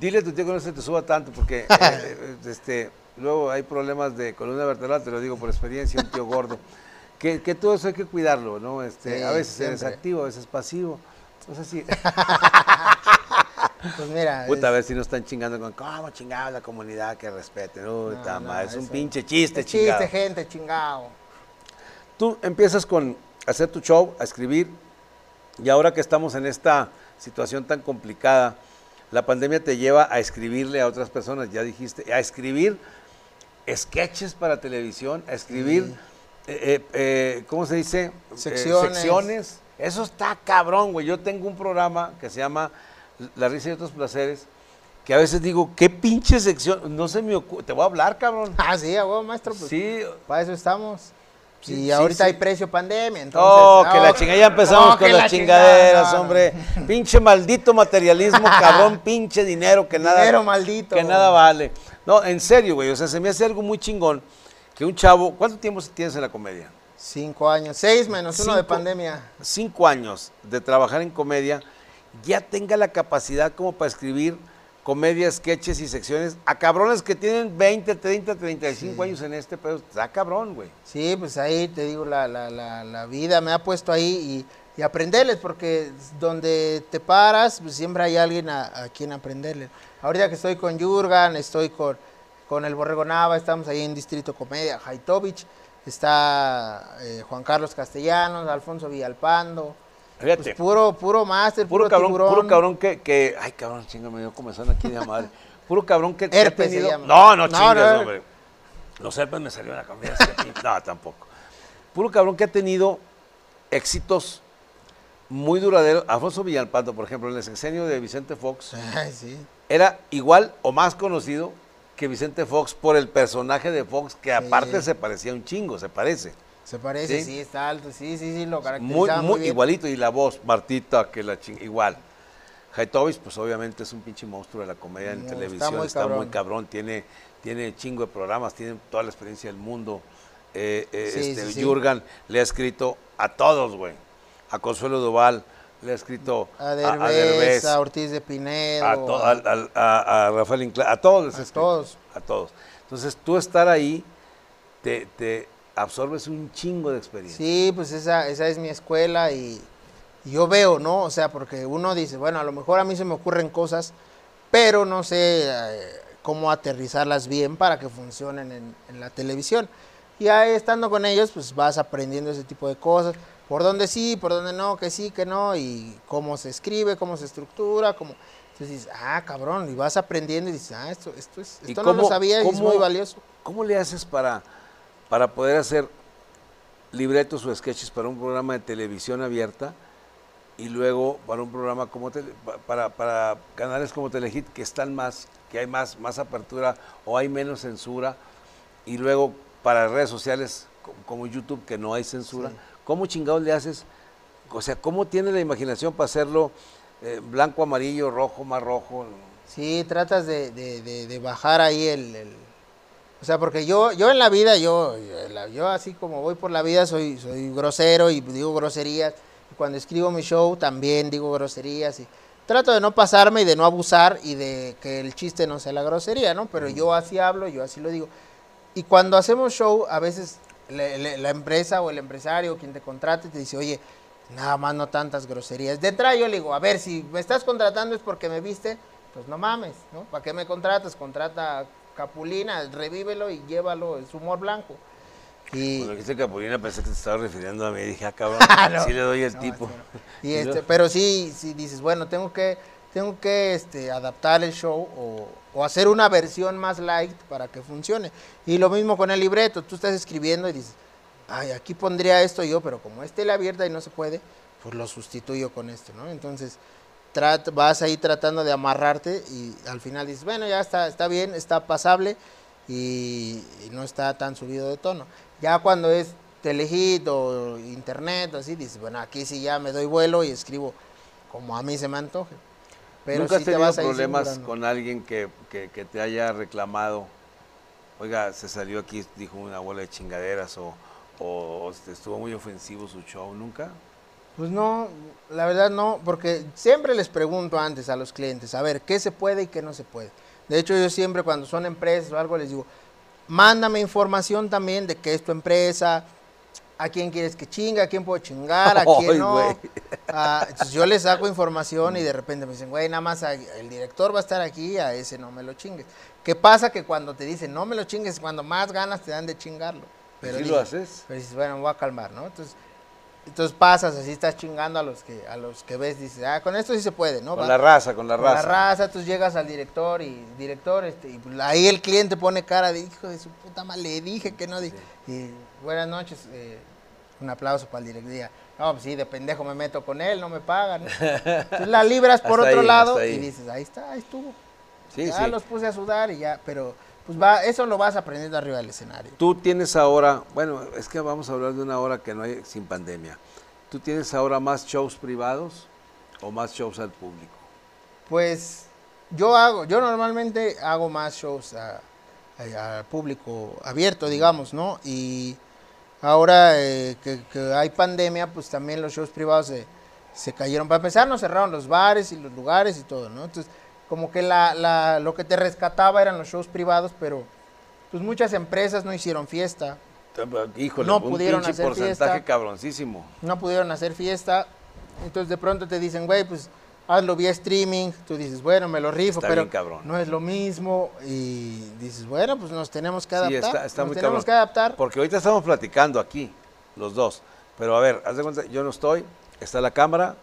Dile a tu tío que no se te suba tanto, porque eh, eh, este, luego hay problemas de columna vertebral, te lo digo por experiencia, un tío gordo. Que, que todo eso hay que cuidarlo, ¿no? Este, Sí, a veces eres siempre. activo, a veces pasivo. Sé si. Pues mira, Puta, a es- ver si no están chingando con cómo chingada la comunidad que respeten. Uy, No, ta no, es un eso- pinche chiste, es chingado. chiste, gente, chingado. Tú empiezas con hacer tu show, a escribir, y ahora que estamos en esta situación tan complicada, la pandemia te lleva a escribirle a otras personas, ya dijiste, a escribir sketches para televisión, a escribir, eh, eh, eh, ¿cómo se dice? Eh, Secciones. secciones. Eso está cabrón, güey. Yo tengo un programa que se llama La risa y otros placeres, que a veces digo, ¿qué pinche sección? No se me ocurre. Te voy a hablar, cabrón. Ah, sí, a huevo, maestro. Pues, Sí, Para eso estamos. Sí, y ahorita sí. hay precio pandemia, entonces... Oh, que la no, chingada, ya empezamos no, con las la chingaderas, chingada, no, no. hombre. Pinche maldito materialismo, cabrón, pinche dinero que nada. Dinero maldito. Que nada vale. No, en serio, güey. O sea, se me hace algo muy chingón que un chavo. ¿Cuánto tiempo tienes en la comedia? Cinco años, seis menos uno de pandemia. Cinco años de trabajar en comedia, ya tenga la capacidad como para escribir comedia, sketches y secciones a cabrones que tienen 20, 30, 35 años en este pedo. Está cabrón, güey. Sí, pues ahí te digo, la, la, la, la vida me ha puesto ahí y, y aprenderles, porque donde te paras, pues siempre hay alguien a, a quien aprenderle. Ahorita que estoy con Jurgan, estoy con, con el Borrego Nava, estamos ahí en Distrito Comedia, Haitovich, está eh, Juan Carlos Castellanos, Alfonso Villalpando, Fíjate. pues puro, puro máster, Puro, puro, cabrón, tiburón. puro cabrón que, que, ay cabrón, chinga, me dio comezón aquí de madre. Puro cabrón que, que ha Herpes se tenido. llama. No, no, chingas, no. hombre. Los herpes me salió en la comida. no, tampoco. Puro cabrón que ha tenido éxitos muy duraderos. Alfonso Villalpando, por ejemplo, en el sexenio de Vicente Fox, Ay, sí. Era igual o más conocido que Vicente Fox por el personaje de Fox, que Sí. aparte se parecía un chingo, se parece. Se parece, ¿Sí? sí, está alto, sí, sí, sí, lo Muy, caracterizaba muy, muy bien. igualito. Y la voz, Martita, que la ching... Igual. Haitovich, pues obviamente es un pinche monstruo de la comedia en No, está televisión. muy Está muy cabrón. Tiene, tiene chingo de programas, tiene toda la experiencia del mundo. Eh, eh, Sí, este. Jurgen le ha escrito a todos, güey. A Consuelo Duval, le ha escrito A Derbez, a Derbez, a Ortiz de Pinedo, a, to- Rafael Inclán, a todos les A escrito, todos. A todos. Entonces, tú estar ahí, te, te absorbes un chingo de experiencia. Sí, pues esa, esa es mi escuela y, y yo veo, ¿no? O sea, porque uno dice, bueno, a lo mejor a mí se me ocurren cosas, pero no sé eh, cómo aterrizarlas bien para que funcionen en, en la televisión. Y ahí estando con ellos, pues vas aprendiendo ese tipo de cosas, por dónde sí, por dónde no, que sí, que no, y cómo se escribe, cómo se estructura, cómo... Entonces dices, ah, cabrón, y vas aprendiendo y dices, ah, esto, esto, es, ¿Y esto no lo sabía y es muy valioso. ¿Cómo le haces para, para poder hacer libretos o sketches para un programa de televisión abierta y luego para un programa como tele- pa- para, para canales como Telehit que están más, que hay más, más apertura o hay menos censura y luego para redes sociales co- como YouTube que no hay censura? Sí. ¿Cómo chingados le haces? O sea, ¿cómo tiene la imaginación para hacerlo eh, blanco, amarillo, rojo, más rojo? Sí, tratas de, de- de- de bajar ahí el, el- O sea, porque yo, yo en la vida, yo, yo, así como voy por la vida, soy, soy grosero y digo groserías. Y cuando escribo mi show también digo groserías. Y trato de no pasarme y de no abusar y de que el chiste no sea la grosería, ¿no? Pero yo así hablo, yo así lo digo. Y cuando hacemos show, a veces le- le- la empresa o el empresario, quien te contrate, te dice, oye, nada más no tantas groserías. De entrada yo le digo, a ver, si me estás contratando es porque me viste, pues no mames, ¿no? ¿Para qué me contratas? Contrata a Capulina, revívelo y llévalo, es humor blanco. Y, Cuando dijiste Capulina pensé que te estaba refiriendo a mí. Dije, ah, cabrón, No. sí le doy el No, tipo. sí, no. Y este, pero sí, sí dices, bueno, tengo que, tengo que este, adaptar el show o, o hacer una versión más light para que funcione. Y lo mismo con el libreto, tú estás escribiendo y dices, ay, aquí pondría esto yo, pero como es tele abierta y no se puede, pues lo sustituyo con esto, ¿no? Entonces vas ahí tratando de amarrarte y al final dices, bueno, ya está, está bien, está pasable y, y no está tan subido de tono. Ya cuando es telehit o internet, así, dices, bueno, aquí sí ya me doy vuelo y escribo como a mí se me antoje. Pero ¿Nunca has sí tenido problemas con alguien que, que- que te haya reclamado? Oiga, se salió aquí, dijo una bola de chingaderas o, o este, estuvo muy ofensivo su show. ¿Nunca? Pues no, la verdad no, porque siempre les pregunto antes a los clientes, a ver, ¿qué se puede y qué no se puede? De hecho, yo siempre cuando son empresas o algo les digo, mándame información también de qué es tu empresa, a quién quieres que chinga, a quién puedo chingar, a quién no. Ah, entonces yo les saco información y de repente me dicen, güey, nada más a- el director va a estar aquí, a ese no me lo chingues. ¿Qué pasa? Que cuando te dicen no me lo chingues, cuando más ganas te dan de chingarlo. ¿Sí dices- lo haces? Pero dices, bueno, me voy a calmar, ¿no? Entonces, entonces pasas, así estás chingando a los que a los que ves, dices, ah, con esto sí se puede, ¿no? Con Va- la raza, con la con la raza. raza, entonces llegas al director y director, este, y pues ahí el cliente pone cara de hijo de su puta madre, le dije que no dije. Y buenas noches, eh, un aplauso para el director. No, pues sí, de pendejo me meto con él, no me pagan. ¿no? Entonces la libras por Hasta otro ahí, lado y dices, ahí está, ahí estuvo. Sí, ya sí. los puse a sudar y ya, pero pues va, eso lo vas aprendiendo arriba del escenario. Tú tienes ahora, bueno, es que vamos a hablar de una hora que no hay sin pandemia. ¿Tú tienes ahora más shows privados o más shows al público? Pues yo hago, yo normalmente hago más shows al público abierto, digamos, ¿no? Y ahora eh, que, que hay pandemia, pues también los shows privados se, se cayeron. Para empezar, nos cerraron los bares y los lugares y todo, ¿no? Entonces, como que la, la- lo que te rescataba eran los shows privados, pero pues muchas empresas no hicieron fiesta, Híjole, No un pudieron hacer porcentaje fiesta. cabroncísimo. no pudieron hacer fiesta, entonces de pronto te dicen, güey, pues hazlo vía streaming, tú dices, bueno, me lo rifo, Está pero bien cabrón. no es lo mismo y dices, bueno, pues nos tenemos que Sí, adaptar, está, está nos muy tenemos cabrón. que adaptar. Porque ahorita estamos platicando aquí, los dos. Pero a ver, haz de cuenta, yo no estoy, está la cámara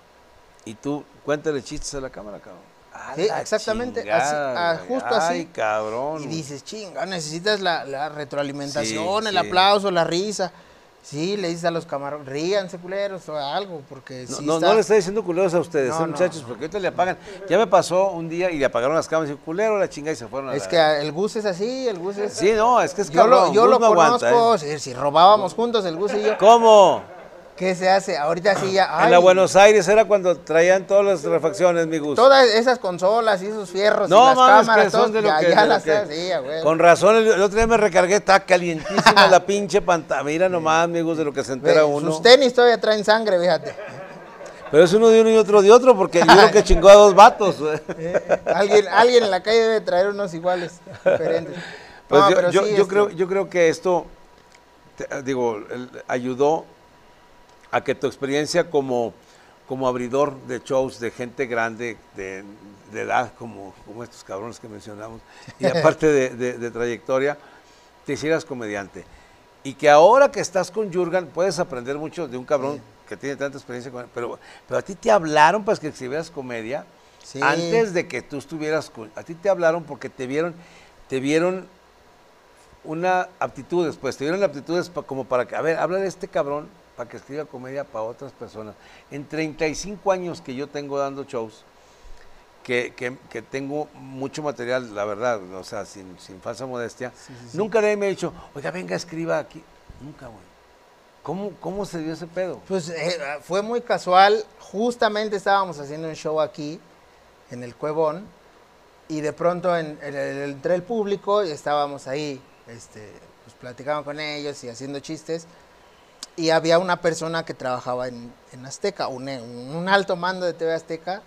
y tú cuéntale chistes a la cámara, cabrón. Sí, exactamente, chingada, así- ah, justo así. Ay, cabrón. Y dices, chinga, necesitas la, la retroalimentación, Sí, el sí. aplauso, la risa. Sí, le dices a los camarones, ríanse culeros o algo, porque No, sí no, está- no le estoy diciendo culeros a ustedes, No, eh, muchachos, porque ahorita le apagan. Ya me pasó un día y le apagaron las cámaras y culero la chinga y se fueron a Es la- que el Gus es así, el Gus es... Sí, no, es que es yo cabrón. lo, yo lo no aguanta, conozco, ¿eh? si robábamos juntos el Gus y yo, ¿Cómo? ¿Qué se hace? Ahorita sí ya... En la Buenos Aires era cuando traían todas las refacciones, mi Gus. Todas esas consolas y esos fierros y No, las mames, cámaras, que son todos, de lo ya, que... ya de lo las que-. Con razón, el, el otro día me recargué, está calientísima la pinche pantalla. Mira nomás, mi Gus, de lo que se entera uno. Sus tenis todavía traen sangre, fíjate. Pero es uno de uno y otro de otro, porque yo creo que chingó a dos vatos. güey. Alguien, alguien en la calle debe traer unos iguales, diferentes. Pues No, yo, pero yo- sí, yo este, creo, yo creo que esto, te- digo, el- ayudó a que tu experiencia como, como abridor de shows de gente grande, de, de edad, como, como estos cabrones que mencionamos, y aparte de, de- de trayectoria, te hicieras comediante. Y que ahora que estás con Jurgen, puedes aprender mucho de un cabrón que tiene tanta experiencia con pero, pero a ti te hablaron para que escribieras comedia Sí. antes de que tú estuvieras con, a ti te hablaron porque te vieron, te vieron una aptitudes, pues te dieron aptitudes como para que, a ver, habla de este cabrón para que escriba comedia para otras personas. En 35 años que yo tengo dando shows, que, que- que tengo mucho material, la verdad, o sea, sin, sin falsa modestia, nunca nadie me ha dicho, oiga, venga, escriba aquí. Nunca, güey. ¿Cómo, ¿Cómo se dio ese pedo? Pues eh, fue muy casual. Justamente estábamos haciendo un show aquí, en el Cuevón, y de pronto en, en el- entre el público y estábamos ahí, este, pues platicando con ellos y haciendo chistes. Y había una persona que trabajaba en, en Azteca, un, un alto mando de TV Azteca,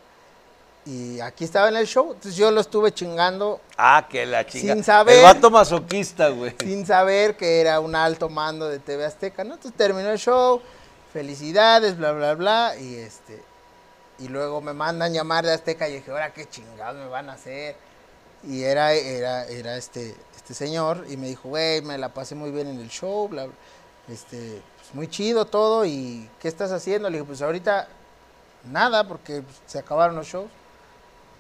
y aquí estaba en el show. Entonces yo lo estuve chingando Ah, que la chinga. Sin saber. El vato masoquista, güey. sin saber que era un alto mando de TV Azteca, ¿no? Entonces terminó el show, felicidades, bla, bla, bla, y este, y luego me mandan llamar de Azteca y dije, ahora qué chingados me van a hacer. Y era, era, era este, este señor, y me dijo, güey, me la pasé muy bien en el show, bla, bla, este, pues muy chido todo, y ¿qué estás haciendo? Le dije, pues ahorita nada, porque pues, se acabaron los shows,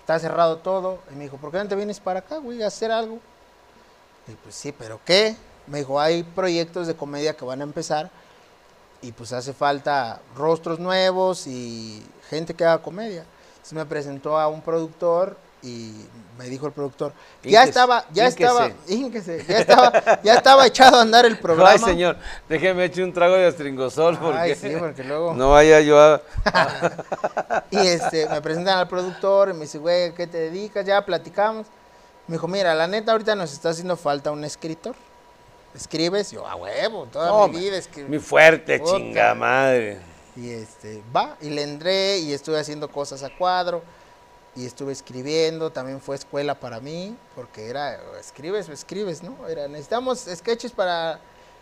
está cerrado todo. Y me dijo, ¿por qué no te vienes para acá, güey, a hacer algo? Y pues sí, pero ¿qué? Me dijo, hay proyectos de comedia que van a empezar y pues hace falta rostros nuevos y gente que haga comedia. Entonces me presentó a un productor y me dijo el productor, ya estaba, ya estaba, ínquese, ya estaba, ya estaba echado a andar el programa. Ay, señor, déjeme echar un trago de astringosol porque, Ay, sí, porque luego... no vaya yo a... Y este, me presentan al productor y me dice, güey, ¿qué te dedicas? Ya platicamos. Me dijo, mira, la neta ahorita nos está haciendo falta un escritor. ¿Escribes? Yo, a huevo, toda No, mi vida escribo. Mi fuerte, chinga madre. Y este, va, y le entré y estuve haciendo cosas a cuadro y estuve escribiendo, también fue escuela para mí, porque era, escribes escribes, ¿no? Era, necesitamos sketches para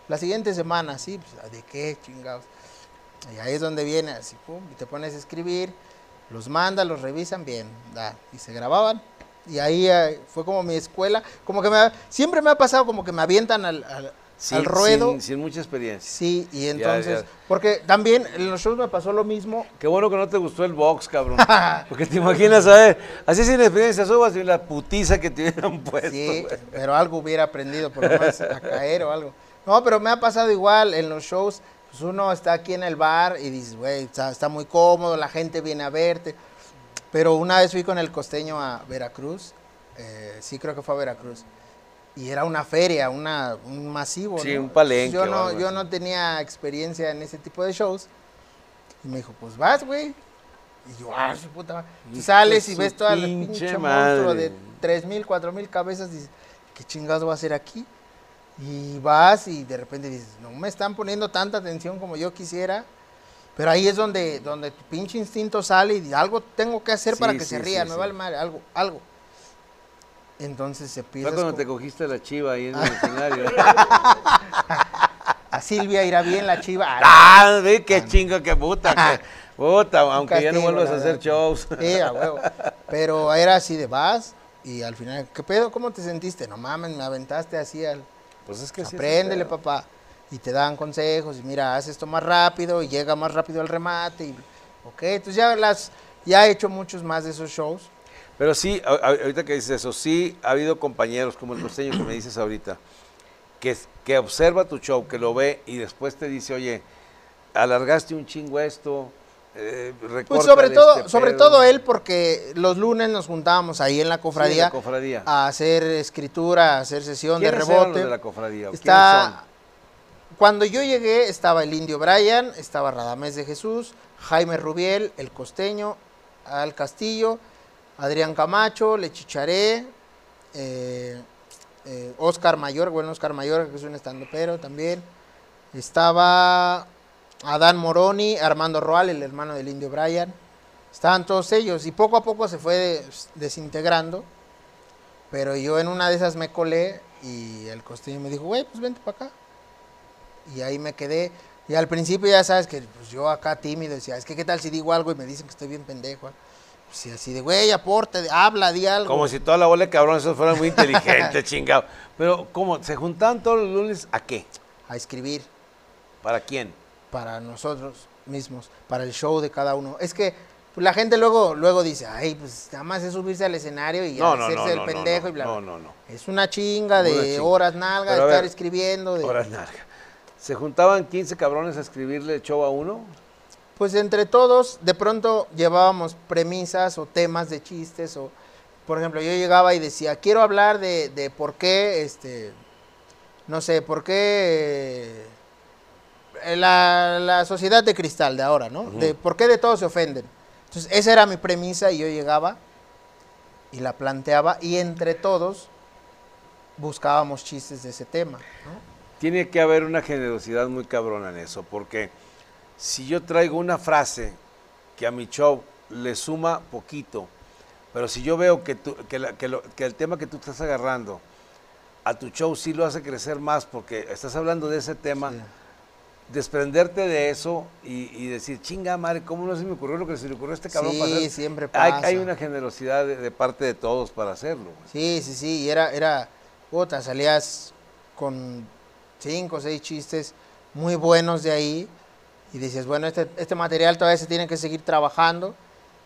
la siguiente semana, sí, pues, ¿de qué chingados? Y ahí es donde viene, así, pum, y te pones a escribir, los mandan, los revisan, bien, da, y se grababan. Y ahí eh, fue como mi escuela, como que me, siempre me ha pasado como que me avientan al, Sin, al ruedo. Sin, sin mucha experiencia. Sí, y entonces, ya. porque también en los shows me pasó lo mismo. Qué bueno que no te gustó el box, cabrón. Porque te imaginas, a ver, así sin experiencia subas y la putiza que te hubieran puesto. Sí, pero algo hubiera aprendido por lo menos a caer o algo. No, pero me ha pasado igual en los shows. Pues uno está aquí en el bar y dices, güey, está, está muy cómodo, la gente viene a verte. Pero una vez fui con el costeño a Veracruz, eh, sí creo que fue a Veracruz, y era una feria, una, un masivo. Sí, ¿no? un palenque Yo no, yo no tenía experiencia en ese tipo de shows. Y me dijo, pues vas, güey. Y yo, ah, su puta madre. Tú sales y ves toda la pinche madre. monstruo de tres mil, cuatro mil cabezas. Dices, ¿qué chingados voy a hacer aquí? Y vas y de repente dices, no me están poniendo tanta atención como yo quisiera. Pero ahí es donde, donde tu pinche instinto sale y algo tengo que hacer para que sí, se sí, me sí. vale madre, algo, algo. Entonces se Fue pide. cuando te cogiste la chiva ahí en el escenario. A Silvia irá bien la chiva. Ah, ¡Ah! Ve qué chingo, qué puta. que- puta, aunque ya no vuelvas a hacer shows. Sí, a huevo. Pero era así de vas y al final, ¿qué pedo? ¿Cómo te sentiste? No mames, me aventaste así al... Pues es que es Apréndele, papá. Y te dan consejos y mira, haz esto más rápido y llega más rápido al remate. Y, ok, entonces ya, las, ya he hecho muchos más de esos shows. Pero sí, ahorita que dices eso, sí ha habido compañeros como el costeño que me dices ahorita, que, observa tu show, que lo ve y después te dice, oye, alargaste un chingo esto, eh, Pues sobre todo, este sobre pedo". todo él, porque los lunes nos juntábamos ahí en la Sí, cofradía, la cofradía. a hacer escritura, a hacer sesión de ¿Quiénes eran los rebote. de la cofradía? ¿Quiénes Está. son? Cuando yo llegué estaba el indio Brian, estaba Radamés de Jesús, Jaime Rubiel, el costeño, Al Castillo, Adrián Camacho, Le Chicharé, eh, eh, Oscar Mayor, bueno, Oscar Mayor, que es un estandopero también. Estaba Adán Moroni, Armando Roal, el hermano del indio Brian. Estaban todos ellos y poco a poco se fue des- desintegrando. Pero yo en una de esas me colé y el costeño me dijo, güey, pues vente para acá. Y ahí me quedé. Y al principio ya sabes que pues, yo acá tímido decía, es que qué tal si digo algo y me dicen que estoy bien pendejo. Pues y así de, güey, aporte, habla, di algo. Como si toda la bola de cabrones fueran muy inteligentes, chingado. Pero, ¿cómo? ¿Se juntaban todos los lunes a qué? A escribir ¿Para quién? para nosotros mismos, para el show de cada uno. Es que pues, la gente luego, luego dice, ay, pues nada más es subirse al escenario y No, hacerse no, el no, pendejo y bla, bla. no, no, no. Es una chinga de Una chinga. horas nalga, a estar escribiendo. De... Horas narga. ¿Se juntaban 15 cabrones a escribirle el show a uno? Pues entre todos, de pronto llevábamos premisas o temas de chistes o, por ejemplo, yo llegaba y decía, quiero hablar de, de por qué, este, no sé, por qué eh, la, la sociedad de cristal de ahora, ¿no? De por qué de todos se ofenden. Entonces, esa era mi premisa y yo llegaba y la planteaba y entre todos buscábamos chistes de ese tema, ¿no? Tiene que haber una generosidad muy cabrona en eso, porque si yo traigo una frase que a mi show le suma poquito, pero si yo veo que, tú- que, la- que lo- que el tema que tú estás agarrando a tu show sí lo hace crecer más porque estás hablando de ese tema, Sí. desprenderte de eso y, y decir, chinga madre, ¿cómo no se me ocurrió lo que se le ocurrió a este cabrón para Sí, hacer?". siempre Hay, pasa. hay una generosidad de, de parte de todos para hacerlo. Sí, sí, sí, y era, era, puta, salías con cinco o seis chistes muy buenos de ahí y dices, bueno, este, este material todavía se tiene que seguir trabajando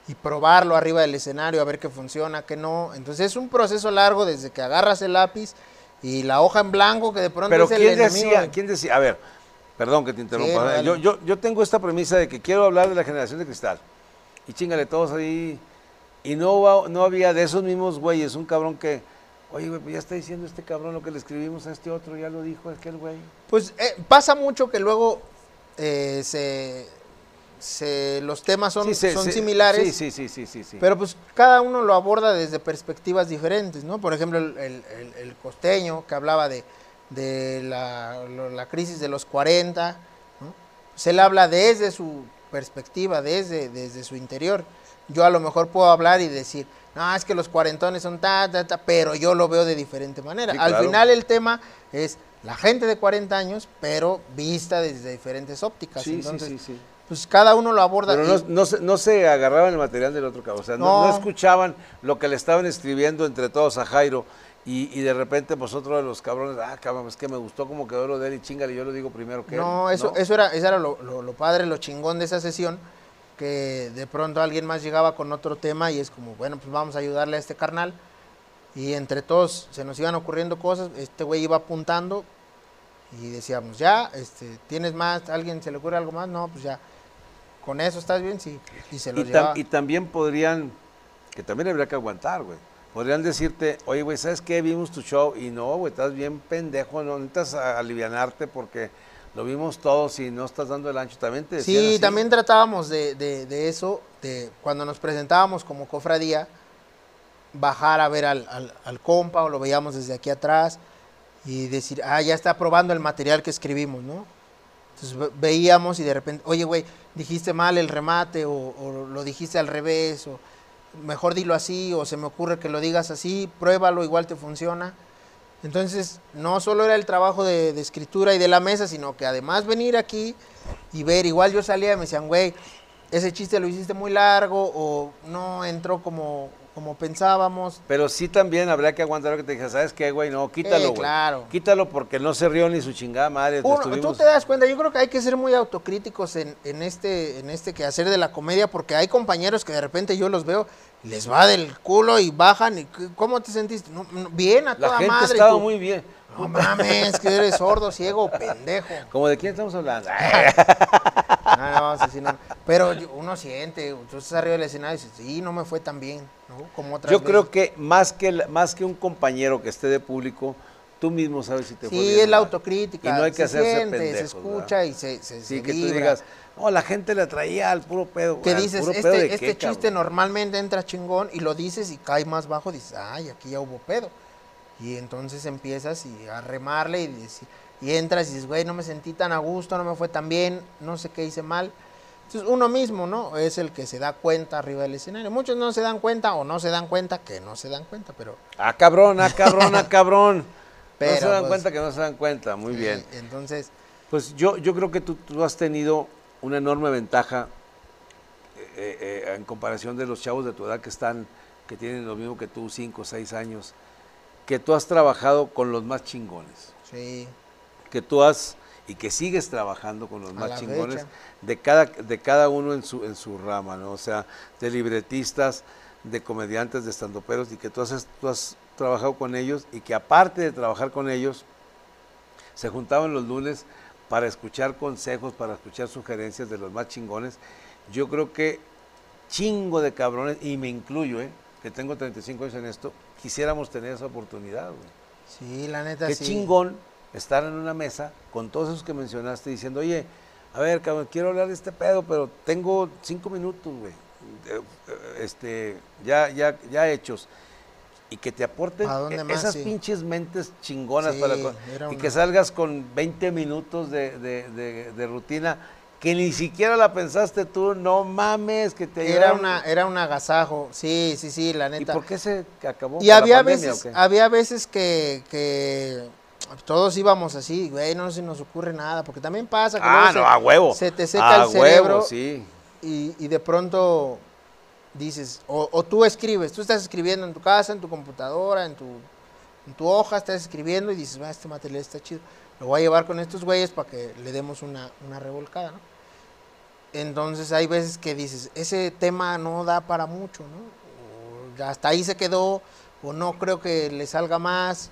y probarlo arriba del escenario a ver qué funciona, qué no. Entonces es un proceso largo desde que agarras el lápiz y la hoja en blanco que de pronto Pero es el ¿quién enemigo. decía, de- quién decía? A ver, perdón que te interrumpa. ¿eh? yo, yo, yo tengo esta premisa de que quiero hablar de la generación de cristal. Y chingale todos ahí. Y no, no había de esos mismos güeyes, un cabrón que, oye, güey, pues ya está diciendo este cabrón lo que le escribimos a este otro, ya lo dijo aquel güey. Pues eh, pasa mucho que luego eh, se, se- los temas son, Sí, se- son se- similares. Sí, sí, sí, sí, sí, sí. Pero pues cada uno lo aborda desde perspectivas diferentes, ¿no? Por ejemplo, el, el- costeño que hablaba de, de la, la crisis de los 40, ¿no? Pues él habla desde su perspectiva, desde, desde su interior. Yo a lo mejor puedo hablar y decir, no, es que los cuarentones son ta, ta, ta, pero yo lo veo de diferente manera. Sí, Al claro. final el tema es la gente de 40 años, pero vista desde diferentes ópticas. sí, Entonces, sí, sí, sí. pues cada uno lo aborda. Pero no, no, se, no se agarraban el material del otro cabrón. O sea, no, no escuchaban lo que le estaban escribiendo entre todos a Jairo. Y, y de repente, pues otro de los cabrones, ah, cabrón, es que me gustó como quedó lo de él y chingale, yo lo digo primero que él", No, eso, eso era, eso era lo, lo- lo padre, lo chingón de esa sesión, que de pronto alguien más llegaba con otro tema y es como, bueno, pues vamos a ayudarle a este carnal. Y entre todos se nos iban ocurriendo cosas, este güey iba apuntando y decíamos, ya, este, ¿tienes más? ¿Alguien se le ocurre algo más? No, pues ya. ¿Con eso estás bien? Sí. Y se Y, tam- llevaba. y también podrían, que también habría que aguantar, güey. Podrían decirte, oye, güey, ¿sabes qué? Vimos tu show y no, güey, estás bien pendejo, no necesitas alivianarte porque lo vimos todos y no estás dando el ancho. También te Sí, así. también tratábamos de, de- de eso, de cuando nos presentábamos como cofradía, bajar a ver al, al- al compa o lo veíamos desde aquí atrás y decir, ah, ya está probando el material que escribimos, ¿no? Entonces ve- veíamos y de repente, oye, güey, dijiste mal el remate o, o lo dijiste al revés o mejor dilo así o se me ocurre que lo digas así, pruébalo, igual te funciona. Entonces, no solo era el trabajo de, escritura y de la mesa, sino que además venir aquí y ver, igual yo salía y me decían, güey, ese chiste lo hiciste muy largo o no entró como, como pensábamos. Pero sí también habría que aguantar lo que te dije, ¿sabes qué, güey? No, quítalo, Eh, güey. claro. Quítalo porque no se rió ni su chingada madre. Uno, tú te das cuenta, yo creo que hay que ser muy autocríticos en, en este, en este quehacer de la comedia, porque hay compañeros que de repente yo los veo, les va del culo y bajan, y ¿cómo te sentiste? No, no, bien, a La toda gente madre. estaba tú. muy bien. No mames, que eres sordo, ciego, pendejo. ¿Cómo de quién estamos hablando? No, no, decir, no. Pero uno siente, tú estás arriba del escenario y dices, sí, no me fue tan bien, ¿no? Como otras Yo creo que más que más que un compañero que esté de público, tú mismo sabes si te fue Sí, bien o es la autocrítica. Y no hay que se hacerse siente, pendejos, se escucha ¿verdad? y se, se, Sí, se que tú digas, oh, la gente le traía al puro pedo. Que ¿al dices, puro pedo este, de este qué, chiste cabrón? normalmente entra chingón y lo dices y cae más bajo, dices, ay, aquí ya hubo pedo. Y entonces empiezas y a remarle y, y entras y dices, güey, no me sentí tan a gusto, no me fue tan bien, no sé qué hice mal. Entonces uno mismo, ¿no? Es el que se da cuenta arriba del escenario. Muchos no se dan cuenta o no se dan cuenta que no se dan cuenta, pero... Ah, cabrón, ah, cabrón, ah, cabrón. no Pero, se dan pues, cuenta que no se dan cuenta, muy bien. eh, entonces, Pues yo, yo creo que tú, tú has tenido una enorme ventaja eh, eh, en comparación de los chavos de tu edad que están, que tienen lo mismo que tú, cinco o seis años, que tú has trabajado con los más chingones, sí, que tú has y que sigues trabajando con los A más chingones fecha. de cada, de cada uno en su, en su rama, ¿no? O sea, de libretistas, de comediantes, de estandoperos, y que tú has, tú has trabajado con ellos y que aparte de trabajar con ellos, se juntaban los lunes para escuchar consejos, para escuchar sugerencias de los más chingones. Yo creo que chingo de cabrones, y me incluyo, ¿eh? que tengo 35 años en esto, quisiéramos tener esa oportunidad. güey. sí, la neta Qué sí. chingón estar en una mesa con todos esos que mencionaste diciendo, oye, a ver, cabrón, quiero hablar de este pedo, pero tengo cinco minutos, güey. eh, Este, ya, ya, ya hechos. Y que te aporten ¿A dónde e- más? esas Sí. pinches mentes chingonas Sí, para era y una- que salgas con 20 minutos de, de- de- de rutina que ni siquiera la pensaste tú, no mames, que te Era, una, era un agasajo, sí, sí, sí, la ¿Y neta. por qué se acabó? Y ¿Por la había pandemia veces, había veces que, que todos íbamos así, güey, no se nos ocurre nada, porque también pasa que Ah, no, se, a huevo. se te seca a el cerebro Huevo, sí. y, y de pronto dices, o, o tú escribes, tú estás escribiendo en tu casa, en tu computadora, en tu, en tu hoja, estás escribiendo y dices, "Va, este material está chido, lo voy a llevar con estos güeyes para que le demos una, una revolcada, ¿no? Entonces hay veces que dices, ese tema no da para mucho, ¿no? O ya hasta ahí se quedó, o no creo que le salga más,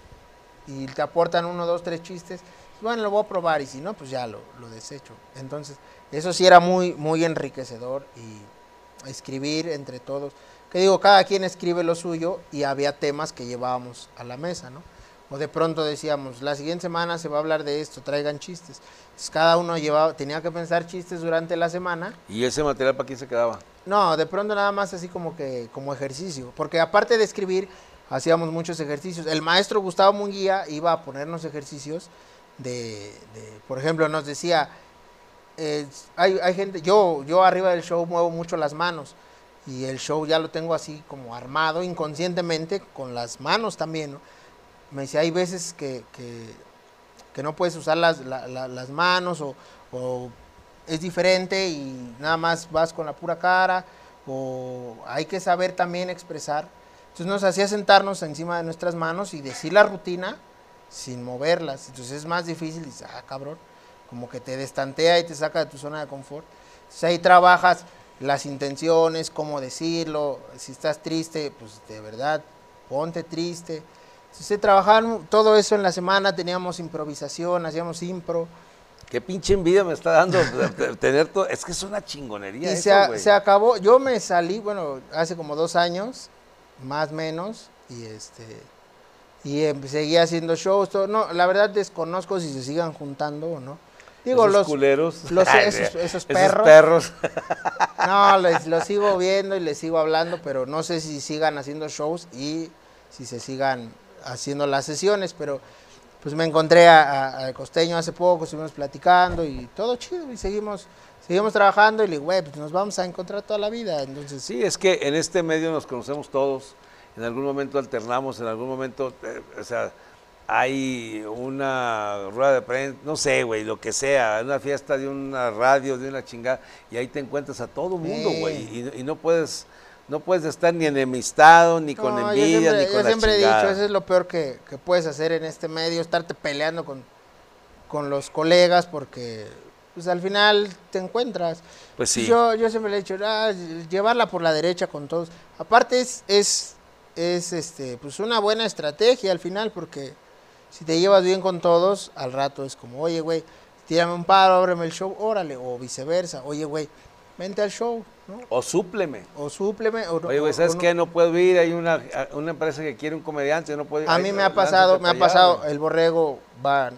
y te aportan uno, dos, tres chistes. Bueno, lo voy a probar, y si no, pues ya lo, lo desecho. Entonces, eso sí era muy, muy enriquecedor, y escribir entre todos. Que digo, cada quien escribe lo suyo, y había temas que llevábamos a la mesa, ¿no? O de pronto decíamos, la siguiente semana se va a hablar de esto, traigan chistes. Entonces, cada uno llevaba, tenía que pensar chistes durante la semana. ¿Y ese material para quién se quedaba? No, de pronto nada más así como que como ejercicio, porque aparte de escribir hacíamos muchos ejercicios. El maestro Gustavo Munguía iba a ponernos ejercicios de, de- por ejemplo, nos decía, eh, hay, hay gente, yo yo arriba del show muevo mucho las manos y el show ya lo tengo así como armado inconscientemente con las manos también, ¿no? Me decía, hay veces que, que, no puedes usar las, la- la- las manos o, o es diferente y nada más vas con la pura cara o hay que saber también expresar. Entonces nos hacía sentarnos encima de nuestras manos y decir la rutina sin moverlas. Entonces es más difícil, dices, ah, cabrón, como que te destantea y te saca de tu zona de confort. Entonces ahí trabajas las intenciones, cómo decirlo, si estás triste, pues de verdad, ponte triste. Se trabajaban todo eso en la semana, teníamos improvisación, hacíamos impro. Qué pinche envidia me está dando tener todo. Es que es una chingonería Y eso, se, a- se acabó, yo me salí, bueno, hace como dos años, más menos, y este y em- seguía haciendo shows, todo. no, la verdad desconozco si se sigan juntando o no. Digo, Esos los, culeros. los- esos- esos perros. perros. no, les, los sigo viendo y les sigo hablando, pero no sé si sigan haciendo shows y si se sigan haciendo las sesiones, pero pues me encontré a, costeño hace poco, estuvimos platicando y todo chido y seguimos, seguimos trabajando y le digo, güey, pues nos vamos a encontrar toda la vida, entonces Sí, es que en este medio nos conocemos todos. En algún momento alternamos, en algún momento, eh, o sea, hay una rueda de prensa, no sé, güey, lo que sea, una fiesta de una radio, de una chingada, y ahí te encuentras a todo mundo, Sí. güey, y, y no puedes, no puedes estar ni enemistado, ni con No, yo envidia, siempre, ni yo con la siempre he chingada. dicho, eso es lo peor que, que puedes hacer en este medio, estarte peleando con, con los colegas porque pues al final te encuentras. Pues sí. Yo, yo siempre le he dicho, "Ah, llevarla por la derecha con todos. Aparte es, es, es este, pues una buena estrategia al final porque Si te llevas bien con todos, al rato es como, oye, güey, tírame un paro, ábreme el show, órale, o viceversa. Oye, güey, vente al show, ¿no? O súpleme. O súpleme. O, Oye, güey, ¿sabes o no- qué? No puedo ir, hay una, una empresa que quiere un comediante, no puedo ir. A mí me ha pasado, me ha pasado, el borrego va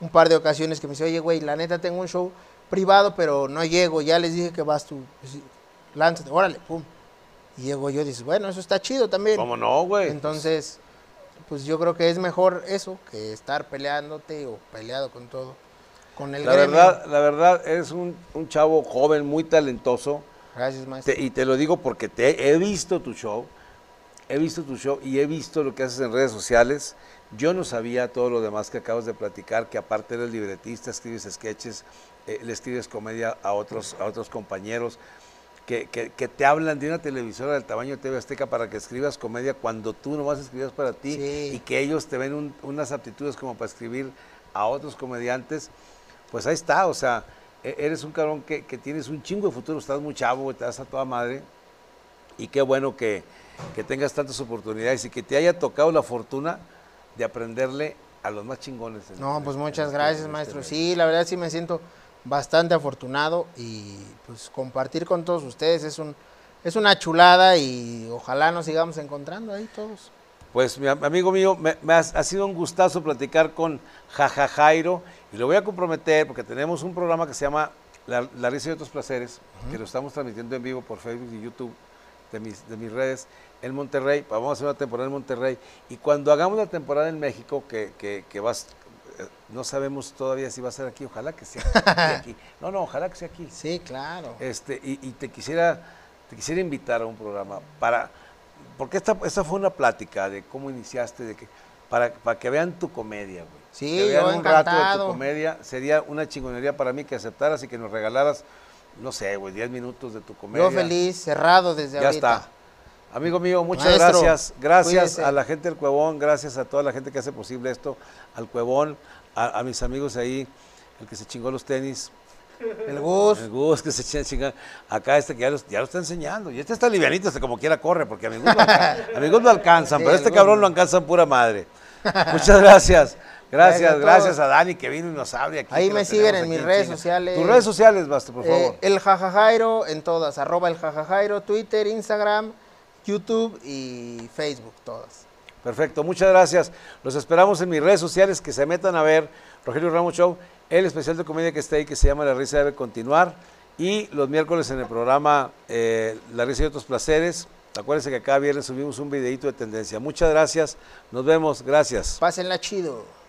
un par de ocasiones que me dice, oye, güey, la neta tengo un show privado, pero no llego, ya les dije que vas tú, pues lánzate, órale, pum. Y llego yo, dices, bueno, eso está chido también. ¿Cómo no, güey? Entonces, pues yo creo que es mejor eso que estar peleándote o peleado con todo, con el La gremio. verdad, la verdad, eres un, un chavo joven, muy talentoso. Gracias, maestro. Te- y te lo digo porque te he visto tu show, he visto tu show y he visto lo que haces en redes sociales. Yo no sabía todo lo demás que acabas de platicar, que aparte eres libretista, escribes sketches, eh, le escribes comedia a otros, a otros compañeros, que, que- que te hablan de una televisora del tamaño de TV Azteca para que escribas comedia cuando tú nomás escribías para ti Sí. y que ellos te ven un- unas aptitudes como para escribir a otros comediantes. Pues ahí está, o sea, eres un cabrón que, que tienes un chingo de futuro, estás muy chavo, te das a toda madre. Y qué bueno que, que tengas tantas oportunidades y que te haya tocado la fortuna de aprenderle a los más chingones. No, en- pues muchas este- gracias, este maestro. Sí, la verdad sí me siento bastante afortunado y pues compartir con todos ustedes es un es una chulada y ojalá nos sigamos encontrando ahí todos. Pues mi am- amigo mío, me, me has- ha sido un gustazo platicar con Jaja Jairo y lo voy a comprometer porque tenemos un programa que se llama La, La risa y otros placeres, que lo estamos transmitiendo en vivo por Facebook y YouTube de mis, de mis redes en Monterrey. Vamos a hacer una temporada en Monterrey y cuando hagamos la temporada en México, que, que, que vas, eh, no sabemos todavía si va a ser aquí, ojalá que sea aquí. No, no, ojalá que sea aquí. Sí, claro. Este, y, y te quisiera, te quisiera invitar a un programa para, porque esta, esta fue una plática de cómo iniciaste, de que, para, para que vean tu comedia, güey. Sí, que vean yo un rato de tu comedia. Sería una chingonería para mí que aceptaras y que nos regalaras, no sé, güey, 10 minutos de tu comedia. Yo feliz, cerrado desde Ya ahorita. está. Amigo mío, muchas Maestro, gracias. Gracias cuídese. a la gente del Cuevón, gracias a toda la gente que hace posible esto, al Cuevón, a, a mis amigos ahí, el que se chingó los tenis, El Gus. el Gus que se echa chinga. Acá este que ya, lo está enseñando. Y este está livianito, este como quiera corre, porque a mi Gus Gus lo alcanzan, Sí, pero este cabrón no. lo alcanzan pura madre. Muchas gracias. Gracias Gracias, a Dani que vino y nos abre aquí. Ahí me siguen en mis redes sociales. Tus redes sociales, Basta, por favor. Eh, el Jajajairo en todas, arroba el Jajajairo, Twitter, Instagram, YouTube y Facebook, todas. Perfecto, muchas gracias. Los esperamos en mis redes sociales que se metan a ver Rogelio Ramos Show, el especial de comedia que está ahí que se llama La risa debe continuar. Y los miércoles en el programa eh, La risa y otros placeres. Acuérdense que cada viernes subimos un videito de tendencia. Muchas gracias. Nos vemos. Gracias. Pásenla chido.